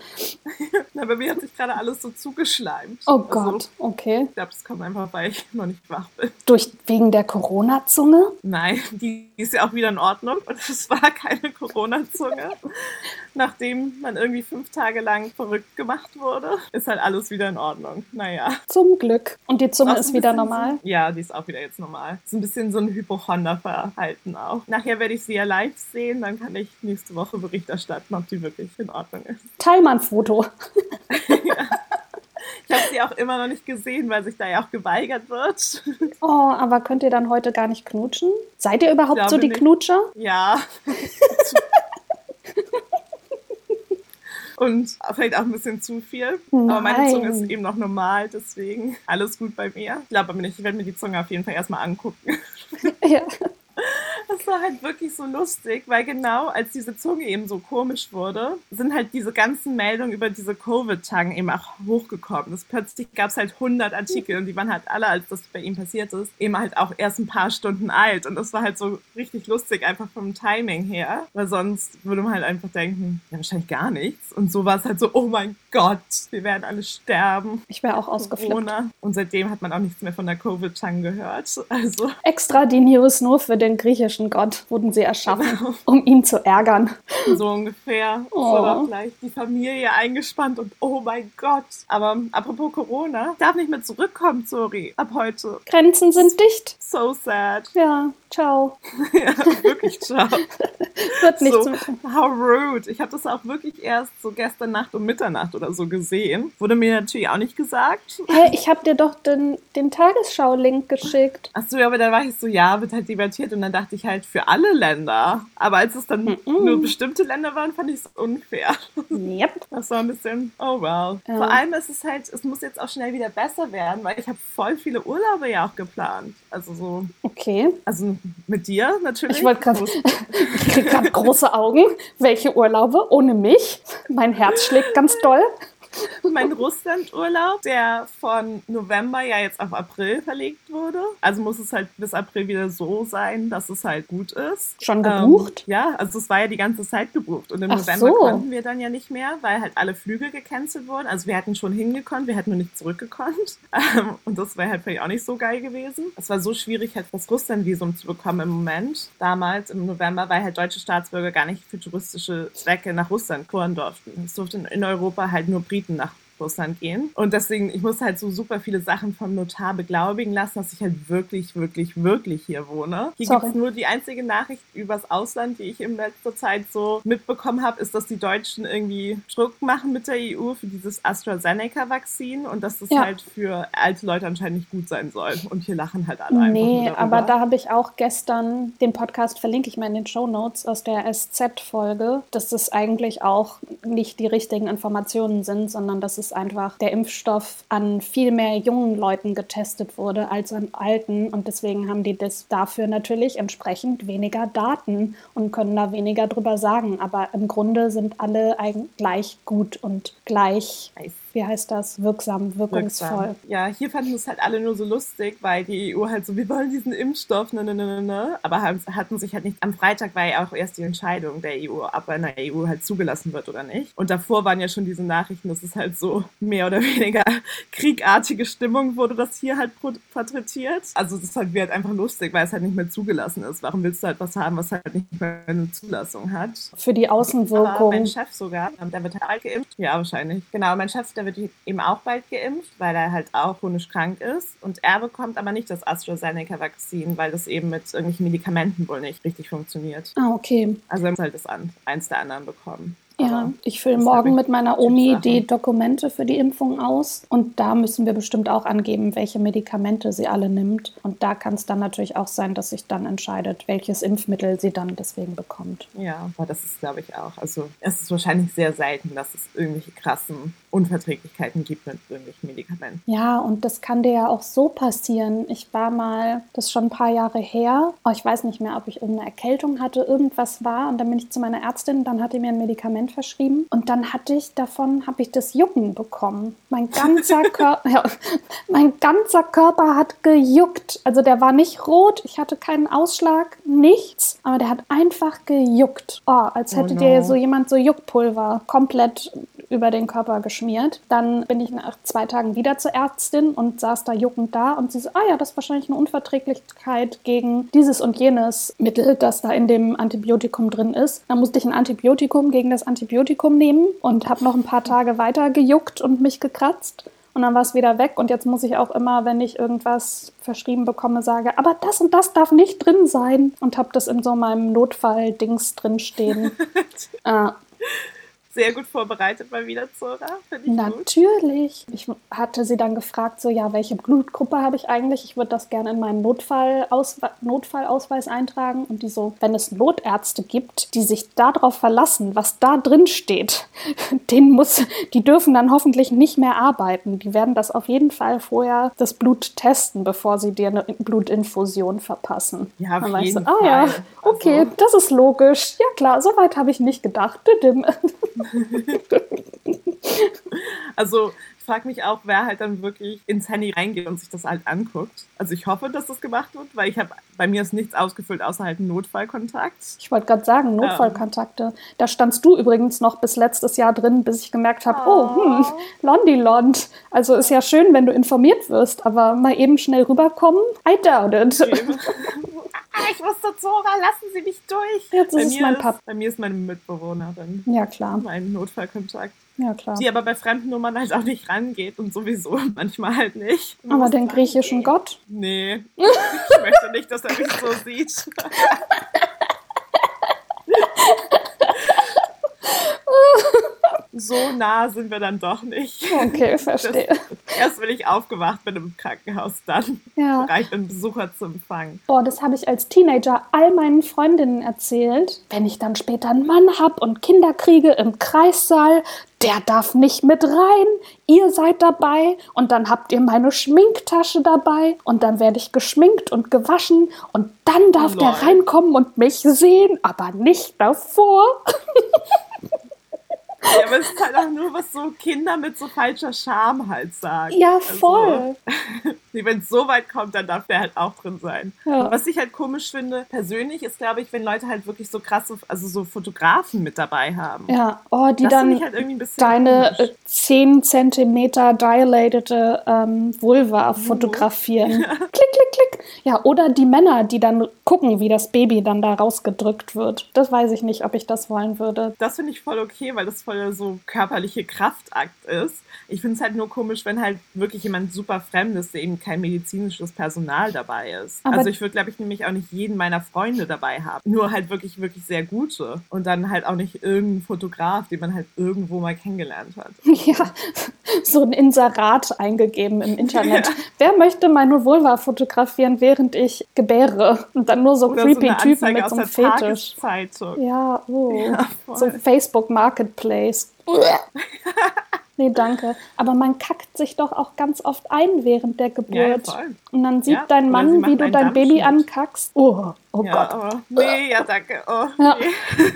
Na, bei mir hat sich gerade alles so zugeschleimt.
Oh also, Gott, okay.
Ich glaube, das kommt einfach, weil ich noch nicht wach bin.
Durch, wegen der Corona-Zunge?
Nein, die ist ja auch wieder in Ordnung und es war keine Corona-Zunge. Nachdem man irgendwie fünf Tage lang verrückt gemacht wurde, ist halt alles wieder in Ordnung. Naja.
Zum Glück. Und die Zunge ist wieder normal?
So, ja, die ist auch wieder jetzt normal. Ist ein bisschen so ein Hypochonder-Verhalten auch. Nachher werde ich sie ja live sehen, dann kann ich nächste Woche Bericht erstatten, ob die wirklich in Ordnung ist.
Teil mal ein Foto.
ja. Ich habe sie auch immer noch nicht gesehen, weil sich da ja auch geweigert wird.
Oh, aber könnt ihr dann heute gar nicht knutschen? Seid ihr überhaupt so die nicht. Knutscher?
Ja. Und vielleicht auch ein bisschen zu viel. Nein. Aber meine Zunge ist eben noch normal, deswegen alles gut bei mir. Ich glaube aber nicht, ich werde mir die Zunge auf jeden Fall erstmal angucken. Ja. Das war halt wirklich so lustig, weil genau als diese Zunge eben so komisch wurde, sind halt diese ganzen Meldungen über diese Covid-Tagen eben auch hochgekommen. Das plötzlich gab es halt 100 Artikel und die waren halt alle, als das bei ihm passiert ist, eben halt auch erst ein paar Stunden alt. Und das war halt so richtig lustig, einfach vom Timing her, weil sonst würde man halt einfach denken, ja, wahrscheinlich gar nichts. Und so war es halt so, oh mein Gott, wir werden alle sterben.
Ich wäre auch ausgeflippt.
Und seitdem hat man auch nichts mehr von der Covid-Tang gehört. Also.
Extra die News nur für den griechischen Gott wurden sie erschaffen, genau. um ihn zu ärgern.
So ungefähr. Oh. So gleich die Familie eingespannt und oh mein Gott. Aber apropos Corona, darf nicht mehr zurückkommen, sorry, ab heute.
Grenzen sind dicht.
So sad.
Ja, ciao.
ja, wirklich ciao.
Wird nichts so,
How rude. Ich habe das auch wirklich erst so gestern Nacht um Mitternacht oder so gesehen. Wurde mir natürlich auch nicht gesagt.
Hey, ich habe dir doch den, den Tagesschau-Link geschickt.
Ach so, ja, aber da war ich so, ja, wird halt debattiert und dann dachte ich halt für alle Länder. Aber als es dann mm -mm. nur bestimmte Länder waren, fand ich es unfair.
Yep.
Das war ein bisschen, oh well. Ja. Vor allem ist es halt, es muss jetzt auch schnell wieder besser werden, weil ich habe voll viele Urlaube ja auch geplant. Also so.
Okay.
Also mit dir natürlich.
Ich wollte gerade, ich kriege gerade große Augen. Welche Urlaube ohne mich? Mein Herz schlägt ganz doll.
mein Russland-Urlaub, der von November ja jetzt auf April verlegt wurde. Also muss es halt bis April wieder so sein, dass es halt gut ist.
Schon gebucht?
Ähm, ja, also es war ja die ganze Zeit gebucht. Und im Ach November so. konnten wir dann ja nicht mehr, weil halt alle Flüge gecancelt wurden. Also wir hätten schon hingekonnt, wir hätten nur nicht zurückgekonnt. Ähm, und das wäre halt vielleicht auch nicht so geil gewesen. Es war so schwierig, halt das Russland-Visum zu bekommen im Moment. Damals im November, weil halt deutsche Staatsbürger gar nicht für touristische Zwecke nach Russland touren durften. Es durften in Europa halt nur Briten Briten nach Russland gehen. Und deswegen, ich muss halt so super viele Sachen vom Notar beglaubigen lassen, dass ich halt wirklich, wirklich, wirklich hier wohne. Hier gibt es nur die einzige Nachricht übers Ausland, die ich in letzter Zeit so mitbekommen habe, ist, dass die Deutschen irgendwie Druck machen mit der EU für dieses AstraZeneca-Vakzin und dass das ja. halt für alte Leute anscheinend nicht gut sein soll. Und hier lachen halt alle
Nee, aber da habe ich auch gestern den Podcast, verlinke ich mal in den Show Notes aus der SZ-Folge, dass das eigentlich auch nicht die richtigen Informationen sind, sondern dass es es einfach der Impfstoff an viel mehr jungen Leuten getestet wurde als an alten. Und deswegen haben die das dafür natürlich entsprechend weniger Daten und können da weniger drüber sagen. Aber im Grunde sind alle eigentlich gleich gut und gleich wie heißt das, wirksam, wirkungsvoll. Wirksam.
Ja, hier fanden es halt alle nur so lustig, weil die EU halt so, wir wollen diesen Impfstoff, ne, ne, ne, ne, ne. Aber hatten sich halt nicht, am Freitag war ja auch erst die Entscheidung der EU, ob er in der EU halt zugelassen wird oder nicht. Und davor waren ja schon diese Nachrichten, dass es halt so mehr oder weniger kriegartige Stimmung wurde, das hier halt porträtiert. Also das ist halt, halt einfach lustig, weil es halt nicht mehr zugelassen ist. Warum willst du halt was haben, was halt nicht mehr eine Zulassung hat?
Für die Außenwirkung. Aber
mein Chef sogar, der wird halt geimpft. Ja, wahrscheinlich. Genau, mein Chef, der wird eben auch bald geimpft, weil er halt auch chronisch krank ist. Und er bekommt aber nicht das AstraZeneca-Vakzin, weil das eben mit irgendwelchen Medikamenten wohl nicht richtig funktioniert.
Ah, okay.
Also er muss halt das eins der anderen bekommen.
Ja, ich fülle morgen mit meiner Omi die Dokumente für die Impfung aus und da müssen wir bestimmt auch angeben, welche Medikamente sie alle nimmt. Und da kann es dann natürlich auch sein, dass sich dann entscheidet, welches Impfmittel sie dann deswegen bekommt.
Ja, aber das ist, glaube ich, auch. Also es ist wahrscheinlich sehr selten, dass es irgendwelche krassen Unverträglichkeiten gibt mit irgendwelchen Medikamenten.
Ja, und das kann dir ja auch so passieren. Ich war mal, das ist schon ein paar Jahre her, oh, ich weiß nicht mehr, ob ich irgendeine Erkältung hatte, irgendwas war und dann bin ich zu meiner Ärztin, dann hat die mir ein Medikament verschrieben und dann hatte ich davon, habe ich das Jucken bekommen. Mein ganzer, Kör ja, mein ganzer Körper hat gejuckt. Also der war nicht rot, ich hatte keinen Ausschlag, nichts, aber der hat einfach gejuckt. Oh, als hätte oh no. dir so jemand so Juckpulver komplett über den Körper geschmiert. Dann bin ich nach zwei Tagen wieder zur Ärztin und saß da juckend da und sie so, ah ja, das ist wahrscheinlich eine Unverträglichkeit gegen dieses und jenes Mittel, das da in dem Antibiotikum drin ist. Dann musste ich ein Antibiotikum gegen das Antibiotikum nehmen und habe noch ein paar Tage weiter gejuckt und mich gekratzt. Und dann war es wieder weg. Und jetzt muss ich auch immer, wenn ich irgendwas verschrieben bekomme, sage, aber das und das darf nicht drin sein. Und habe das in so meinem Notfall-Dings drinstehen. äh,
sehr gut vorbereitet mal wieder, Zora.
Ich Natürlich. Gut. Ich hatte sie dann gefragt, so, ja, welche Blutgruppe habe ich eigentlich? Ich würde das gerne in meinen Notfallaus Notfallausweis eintragen. Und die so, wenn es Notärzte gibt, die sich darauf verlassen, was da drin steht, den muss, die dürfen dann hoffentlich nicht mehr arbeiten. Die werden das auf jeden Fall vorher das Blut testen, bevor sie dir eine Blutinfusion verpassen.
Ja, auf dann jeden
so, ah ja, okay, also. das ist logisch. Ja klar, soweit habe ich nicht gedacht.
also ich frage mich auch, wer halt dann wirklich ins Handy reingeht und sich das halt anguckt. Also ich hoffe, dass das gemacht wird, weil ich habe bei mir ist nichts ausgefüllt außer halt ein Notfallkontakt.
Ich wollte gerade sagen, Notfallkontakte. Ja. Da standst du übrigens noch bis letztes Jahr drin, bis ich gemerkt habe, oh, oh hm, Londilond. Also ist ja schön, wenn du informiert wirst, aber mal eben schnell rüberkommen, I doubt it.
Ah, ich wusste, Zora, lassen Sie mich durch.
Jetzt ist es mein Papa.
Bei mir ist meine Mitbewohnerin.
Ja, klar.
Mein Notfallkontakt.
Ja, klar.
Die aber bei fremden Nummern halt auch nicht rangeht und sowieso manchmal halt nicht.
Aber den griechischen Gott?
Nee. Ich möchte nicht, dass er mich so sieht. so nah sind wir dann doch nicht.
Okay, verstehe.
Das, erst wenn ich aufgewacht bin im Krankenhaus, dann ja. bereit bin, Besucher zu empfangen.
Boah, das habe ich als Teenager all meinen Freundinnen erzählt. Wenn ich dann später einen Mann habe und Kinder kriege im Kreissaal, der darf nicht mit rein, ihr seid dabei und dann habt ihr meine Schminktasche dabei und dann werde ich geschminkt und gewaschen und dann darf oh, der reinkommen und mich sehen, aber nicht davor.
Ja, aber es ist halt auch nur, was so Kinder mit so falscher Scham halt sagen.
Ja, also, voll.
Also, wenn es so weit kommt, dann darf der halt auch drin sein. Ja. Was ich halt komisch finde, persönlich, ist, glaube ich, wenn Leute halt wirklich so krasse, also so Fotografen mit dabei haben.
Ja, oh, die das dann halt deine komisch. 10 cm dilatete ähm, Vulva mhm. fotografieren. Ja. Klick, klick, klick. Ja, oder die Männer, die dann gucken, wie das Baby dann da rausgedrückt wird. Das weiß ich nicht, ob ich das wollen würde.
Das finde ich voll okay, weil das voll so körperliche Kraftakt ist. Ich finde es halt nur komisch, wenn halt wirklich jemand super Fremdes, der eben kein medizinisches Personal dabei ist. Aber also ich würde, glaube ich, nämlich auch nicht jeden meiner Freunde dabei haben. Nur halt wirklich, wirklich sehr gute. Und dann halt auch nicht irgendein Fotograf, den man halt irgendwo mal kennengelernt hat.
Ja, so ein Inserat eingegeben im Internet. Ja. Wer möchte meine Vulva fotografieren, während ich gebäre? Und dann nur so Oder creepy so Typen mit so einem Fetisch. Ja, oh. Ja, so ein Facebook Marketplace. Nee, danke. Aber man kackt sich doch auch ganz oft ein während der Geburt. Ja, und dann sieht ja, dein Mann, wie du dein Baby ankackst. Oh, oh ja, Gott.
Aber, nee, ja, danke. Oh, ja.
nee.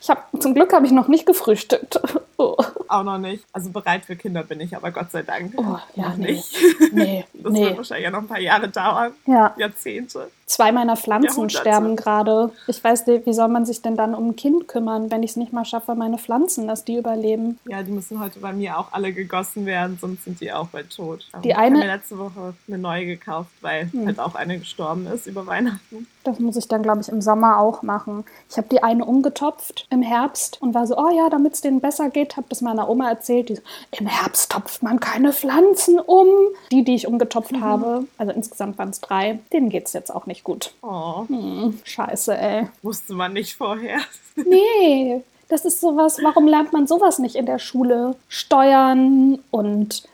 ich hab, zum Glück habe ich noch nicht gefrühstückt.
Oh. Auch noch nicht. Also bereit für Kinder bin ich, aber Gott sei Dank
oh, ja,
noch
nee.
nicht.
Nee,
das
nee.
wird wahrscheinlich ja noch ein paar Jahre dauern.
Ja.
Jahrzehnte.
Zwei meiner Pflanzen sterben gerade. Ich weiß nicht, wie soll man sich denn dann um ein Kind kümmern, wenn ich es nicht mal schaffe, meine Pflanzen, dass die überleben?
Ja, die müssen heute bei mir auch alle gegossen werden, sonst sind die auch bald tot.
Die eine,
ich habe mir letzte Woche eine neue gekauft, weil hm. halt auch eine gestorben ist über Weihnachten.
Das muss ich dann, glaube ich, im Sommer auch machen. Ich habe die eine umgetopft im Herbst und war so, oh ja, damit es denen besser geht, habe das meiner Oma erzählt. Die so, im Herbst topft man keine Pflanzen um. Die, die ich umgetopft mhm. habe, also insgesamt waren es drei, denen geht es jetzt auch nicht gut.
Oh.
Hm, scheiße, ey.
Wusste man nicht vorher.
nee, das ist sowas, warum lernt man sowas nicht in der Schule? Steuern und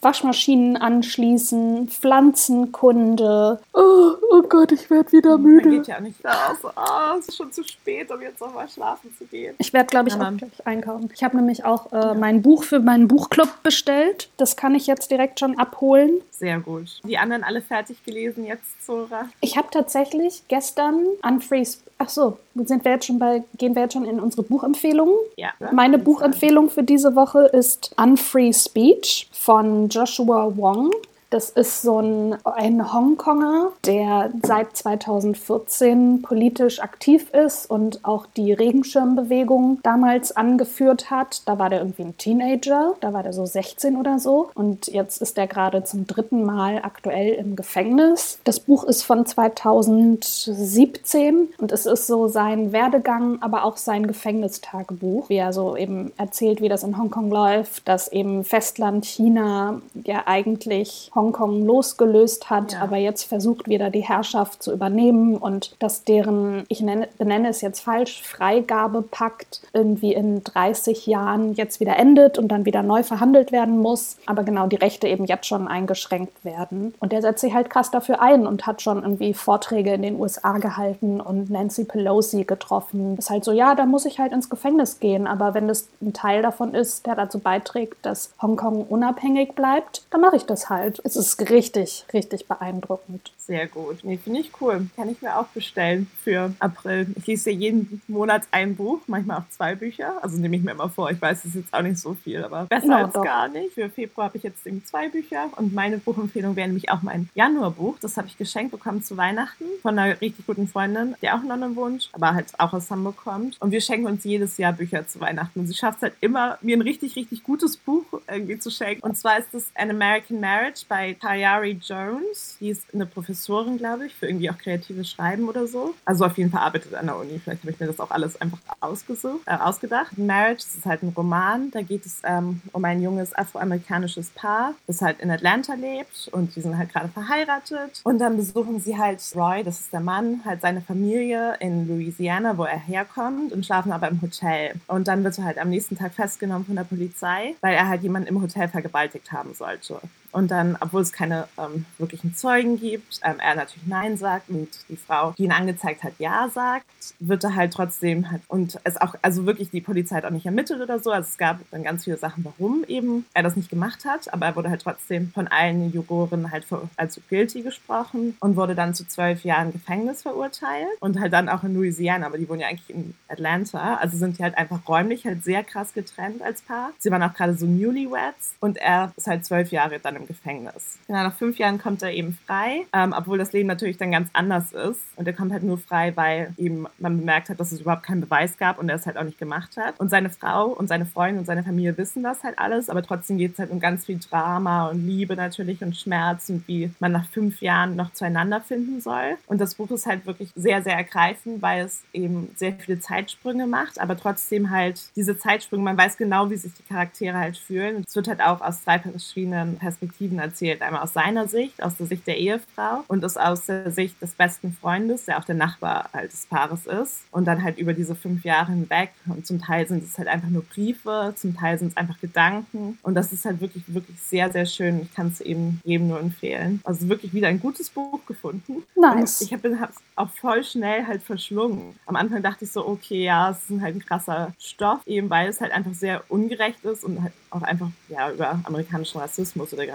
Waschmaschinen anschließen, Pflanzenkunde. Oh, oh Gott, ich werde wieder müde.
Geht ja nicht raus. Oh, es ist schon zu spät, um jetzt nochmal schlafen zu gehen.
Ich werde, glaube ich, ja, auch gleich einkaufen. Ich habe nämlich auch äh, ja. mein Buch für meinen Buchclub bestellt. Das kann ich jetzt direkt schon abholen.
Sehr gut. Die anderen alle fertig gelesen jetzt, Zora?
Ich habe tatsächlich gestern Unfreeze. Ach so, sind wir jetzt schon bei, gehen wir jetzt schon in unsere Buchempfehlungen?
Ja.
Meine Buchempfehlung für diese Woche ist Unfree Speech von Joshua Wong. Das ist so ein, ein Hongkonger, der seit 2014 politisch aktiv ist und auch die Regenschirmbewegung damals angeführt hat. Da war der irgendwie ein Teenager, da war der so 16 oder so. Und jetzt ist er gerade zum dritten Mal aktuell im Gefängnis. Das Buch ist von 2017 und es ist so sein Werdegang, aber auch sein Gefängnistagebuch, wie er so eben erzählt, wie das in Hongkong läuft, dass eben Festland China ja eigentlich Hongkong losgelöst hat, ja. aber jetzt versucht wieder die Herrschaft zu übernehmen und dass deren, ich nenne, benenne es jetzt falsch, Freigabepakt irgendwie in 30 Jahren jetzt wieder endet und dann wieder neu verhandelt werden muss, aber genau die Rechte eben jetzt schon eingeschränkt werden. Und der setzt sich halt krass dafür ein und hat schon irgendwie Vorträge in den USA gehalten und Nancy Pelosi getroffen. Ist halt so, ja, da muss ich halt ins Gefängnis gehen, aber wenn das ein Teil davon ist, der dazu beiträgt, dass Hongkong unabhängig bleibt, dann mache ich das halt es ist richtig, richtig beeindruckend.
Sehr gut. Nee, finde ich cool. Kann ich mir auch bestellen für April. Ich lese ja jeden Monat ein Buch, manchmal auch zwei Bücher. Also nehme ich mir immer vor. Ich weiß, es ist jetzt auch nicht so viel, aber besser no, als doch. gar nicht. Für Februar habe ich jetzt eben zwei Bücher und meine Buchempfehlung wäre nämlich auch mein Januarbuch. Das habe ich geschenkt bekommen zu Weihnachten von einer richtig guten Freundin, die auch in London wohnt, aber halt auch aus Hamburg kommt. Und wir schenken uns jedes Jahr Bücher zu Weihnachten. Und sie schafft es halt immer, mir ein richtig, richtig gutes Buch irgendwie zu schenken. Und zwar ist es An American Marriage bei bei Tayari Jones. Die ist eine Professorin, glaube ich, für irgendwie auch kreatives Schreiben oder so. Also auf jeden Fall arbeitet an der Uni. Vielleicht habe ich mir das auch alles einfach ausgesucht, äh, ausgedacht. Marriage, ist halt ein Roman. Da geht es ähm, um ein junges afroamerikanisches Paar, das halt in Atlanta lebt und die sind halt gerade verheiratet. Und dann besuchen sie halt Roy, das ist der Mann, halt seine Familie in Louisiana, wo er herkommt und schlafen aber im Hotel. Und dann wird er halt am nächsten Tag festgenommen von der Polizei, weil er halt jemanden im Hotel vergewaltigt haben sollte. Und dann, obwohl es keine ähm, wirklichen Zeugen gibt, ähm, er natürlich Nein sagt und die Frau, die ihn angezeigt hat, Ja sagt, wird er halt trotzdem halt, und es auch, also wirklich die Polizei hat auch nicht ermittelt oder so. Also es gab dann ganz viele Sachen, warum eben er das nicht gemacht hat, aber er wurde halt trotzdem von allen Juroren halt für, als guilty gesprochen und wurde dann zu zwölf Jahren Gefängnis verurteilt und halt dann auch in Louisiana, aber die wohnen ja eigentlich in Atlanta, also sind die halt einfach räumlich halt sehr krass getrennt als Paar. Sie waren auch gerade so Newlyweds und er ist halt zwölf Jahre dann im Gefängnis. Ja, nach fünf Jahren kommt er eben frei, ähm, obwohl das Leben natürlich dann ganz anders ist. Und er kommt halt nur frei, weil eben man bemerkt hat, dass es überhaupt keinen Beweis gab und er es halt auch nicht gemacht hat. Und seine Frau und seine Freunde und seine Familie wissen das halt alles, aber trotzdem geht es halt um ganz viel Drama und Liebe natürlich und Schmerz und wie man nach fünf Jahren noch zueinander finden soll. Und das Buch ist halt wirklich sehr, sehr ergreifend, weil es eben sehr viele Zeitsprünge macht, aber trotzdem halt diese Zeitsprünge, man weiß genau, wie sich die Charaktere halt fühlen. Es wird halt auch aus drei verschiedenen Perspektiven Perspektiven erzählt. Einmal aus seiner Sicht, aus der Sicht der Ehefrau und aus der Sicht des besten Freundes, der auch der Nachbar halt des Paares ist. Und dann halt über diese fünf Jahre hinweg. Und zum Teil sind es halt einfach nur Briefe, zum Teil sind es einfach Gedanken. Und das ist halt wirklich, wirklich sehr, sehr schön. Ich kann es eben jedem nur empfehlen. Also wirklich wieder ein gutes Buch gefunden.
Nice.
Und ich habe es auch voll schnell halt verschlungen. Am Anfang dachte ich so, okay, ja, es ist halt ein krasser Stoff, eben weil es halt einfach sehr ungerecht ist und halt auch einfach ja über amerikanischen Rassismus oder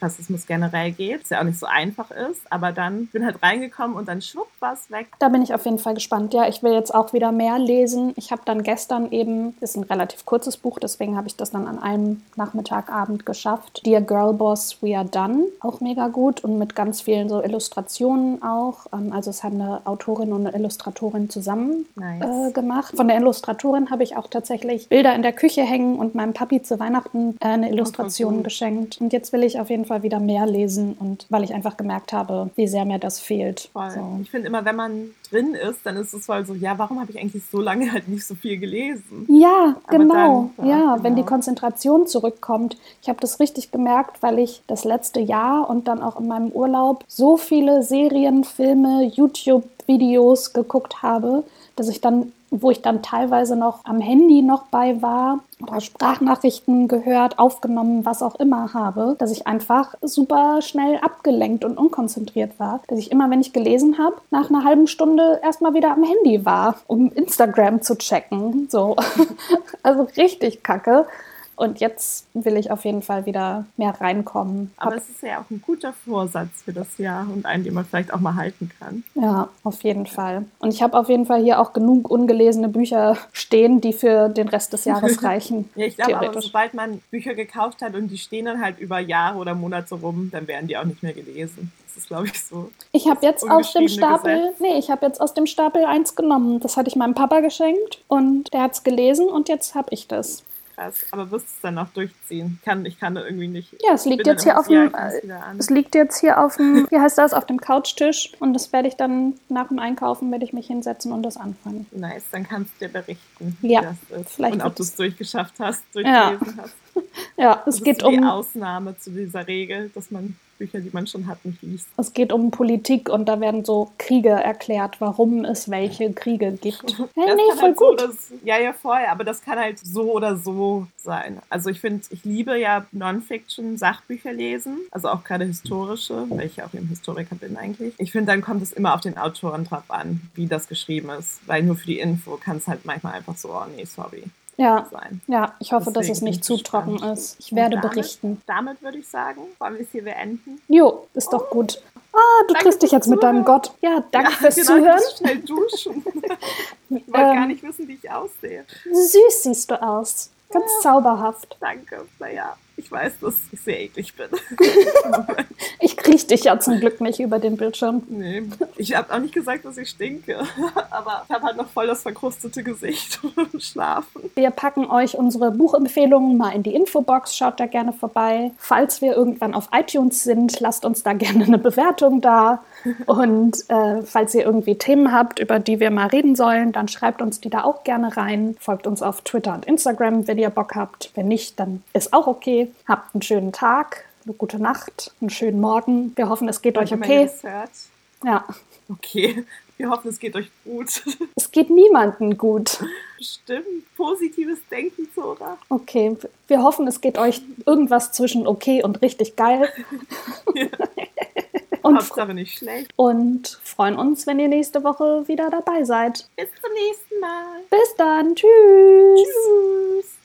Rassismus generell geht, was ja auch nicht so einfach ist. Aber dann bin halt reingekommen und dann schwupp war es weg.
Da bin ich auf jeden Fall gespannt. Ja, ich will jetzt auch wieder mehr lesen. Ich habe dann gestern eben, ist ein relativ kurzes Buch, deswegen habe ich das dann an einem Nachmittagabend geschafft. Dear Girl Boss, We Are Done. Auch mega gut und mit ganz vielen so Illustrationen auch. Ähm, also es haben eine Autorin und eine Illustratorin zusammen nice. äh, gemacht. Von der Illustratorin habe ich auch tatsächlich Bilder in der Küche hängen und meinem Papi zu Weihnachten äh, eine Illustration geschenkt. Und jetzt will ich auf jeden Fall wieder mehr lesen und weil ich einfach gemerkt habe, wie sehr mir das fehlt.
So. Ich finde immer, wenn man drin ist, dann ist es voll so, ja, warum habe ich eigentlich so lange halt nicht so viel gelesen?
Ja, genau. Dann, ja, ja genau. wenn die Konzentration zurückkommt. Ich habe das richtig gemerkt, weil ich das letzte Jahr und dann auch in meinem Urlaub so viele Serien, Filme, YouTube-Videos geguckt habe, dass ich dann wo ich dann teilweise noch am Handy noch bei war oder Sprachnachrichten gehört, aufgenommen, was auch immer habe, dass ich einfach super schnell abgelenkt und unkonzentriert war. Dass ich immer, wenn ich gelesen habe, nach einer halben Stunde erstmal wieder am Handy war, um Instagram zu checken. So. also richtig kacke. Und jetzt will ich auf jeden Fall wieder mehr reinkommen.
Aber Hab es ist ja auch ein guter Vorsatz für das Jahr und einen, den man vielleicht auch mal halten kann.
Ja, auf jeden Fall. Und ich habe auf jeden Fall hier auch genug ungelesene Bücher stehen, die für den Rest des Jahres reichen.
ja, ich glaube, aber sobald man Bücher gekauft hat und die stehen dann halt über Jahre oder Monate rum, dann werden die auch nicht mehr gelesen. Das ist, glaube ich, so.
Ich habe jetzt aus dem Stapel, Gesetz. nee, ich habe jetzt aus dem Stapel eins genommen. Das hatte ich meinem Papa geschenkt und der hat es gelesen und jetzt habe ich das
krass. Aber wirst du es dann noch durchziehen? Kann, ich kann da irgendwie nicht.
Ja, es liegt jetzt hier auf dem. Es liegt jetzt hier auf dem, wie heißt das, auf dem Couchtisch. Und das werde ich dann nach dem Einkaufen werde ich mich hinsetzen und das anfangen.
Nice, dann kannst du dir berichten,
ja,
wie das ist. Vielleicht und ob du es durchgeschafft hast, durchgelesen
ja.
hast.
Ja, es das geht
ist
um.
Die Ausnahme zu dieser Regel, dass man Bücher, die man schon hat, nicht liest.
Es geht um Politik und da werden so Kriege erklärt, warum es welche Kriege gibt.
Hey, nee, voll halt gut. So, das, ja, ja, voll, aber das kann halt so oder so sein. Also ich finde, ich liebe ja Non-Fiction, Sachbücher lesen, also auch gerade historische, weil ich ja auch eben Historiker bin eigentlich. Ich finde, dann kommt es immer auf den Autoren drauf an, wie das geschrieben ist, weil nur für die Info kann es halt manchmal einfach so, oh nee, sorry
ja.
sein.
Ja, ich hoffe, Deswegen dass es nicht zu trocken ist. Ich werde
damit,
berichten.
Damit würde ich sagen, wollen wir es hier beenden?
Jo, ist doch oh. gut. Ah, du triffst dich jetzt mit deinem Gott. Ja, danke ja, fürs genau, Zuhören.
Ich schnell duschen. ich wollte ähm, gar nicht wissen, wie ich aussehe.
Süß siehst du aus. Ganz ja. zauberhaft.
Danke. Naja, ich weiß, dass ich sehr eklig bin.
ich kriege dich ja zum Glück nicht über den Bildschirm.
Nee, ich habe auch nicht gesagt, dass ich stinke. Aber ich habe halt noch voll das verkrustete Gesicht und schlafen.
Wir packen euch unsere Buchempfehlungen mal in die Infobox. Schaut da gerne vorbei. Falls wir irgendwann auf iTunes sind, lasst uns da gerne eine Bewertung da. Und äh, falls ihr irgendwie Themen habt, über die wir mal reden sollen, dann schreibt uns die da auch gerne rein. Folgt uns auf Twitter und Instagram, wenn ihr Bock habt. Wenn nicht, dann ist auch okay. Habt einen schönen Tag, eine gute Nacht, einen schönen Morgen. Wir hoffen, es geht euch okay. Ja.
Okay. Wir hoffen, es geht euch gut.
Es geht niemandem gut.
Stimmt. Positives Denken, Zora.
Okay. Wir hoffen, es geht euch irgendwas zwischen okay und richtig geil.
Ja. und Hauptsache nicht schlecht.
Und freuen uns, wenn ihr nächste Woche wieder dabei seid.
Bis zum nächsten Mal.
Bis dann. Tschüss. Tschüss.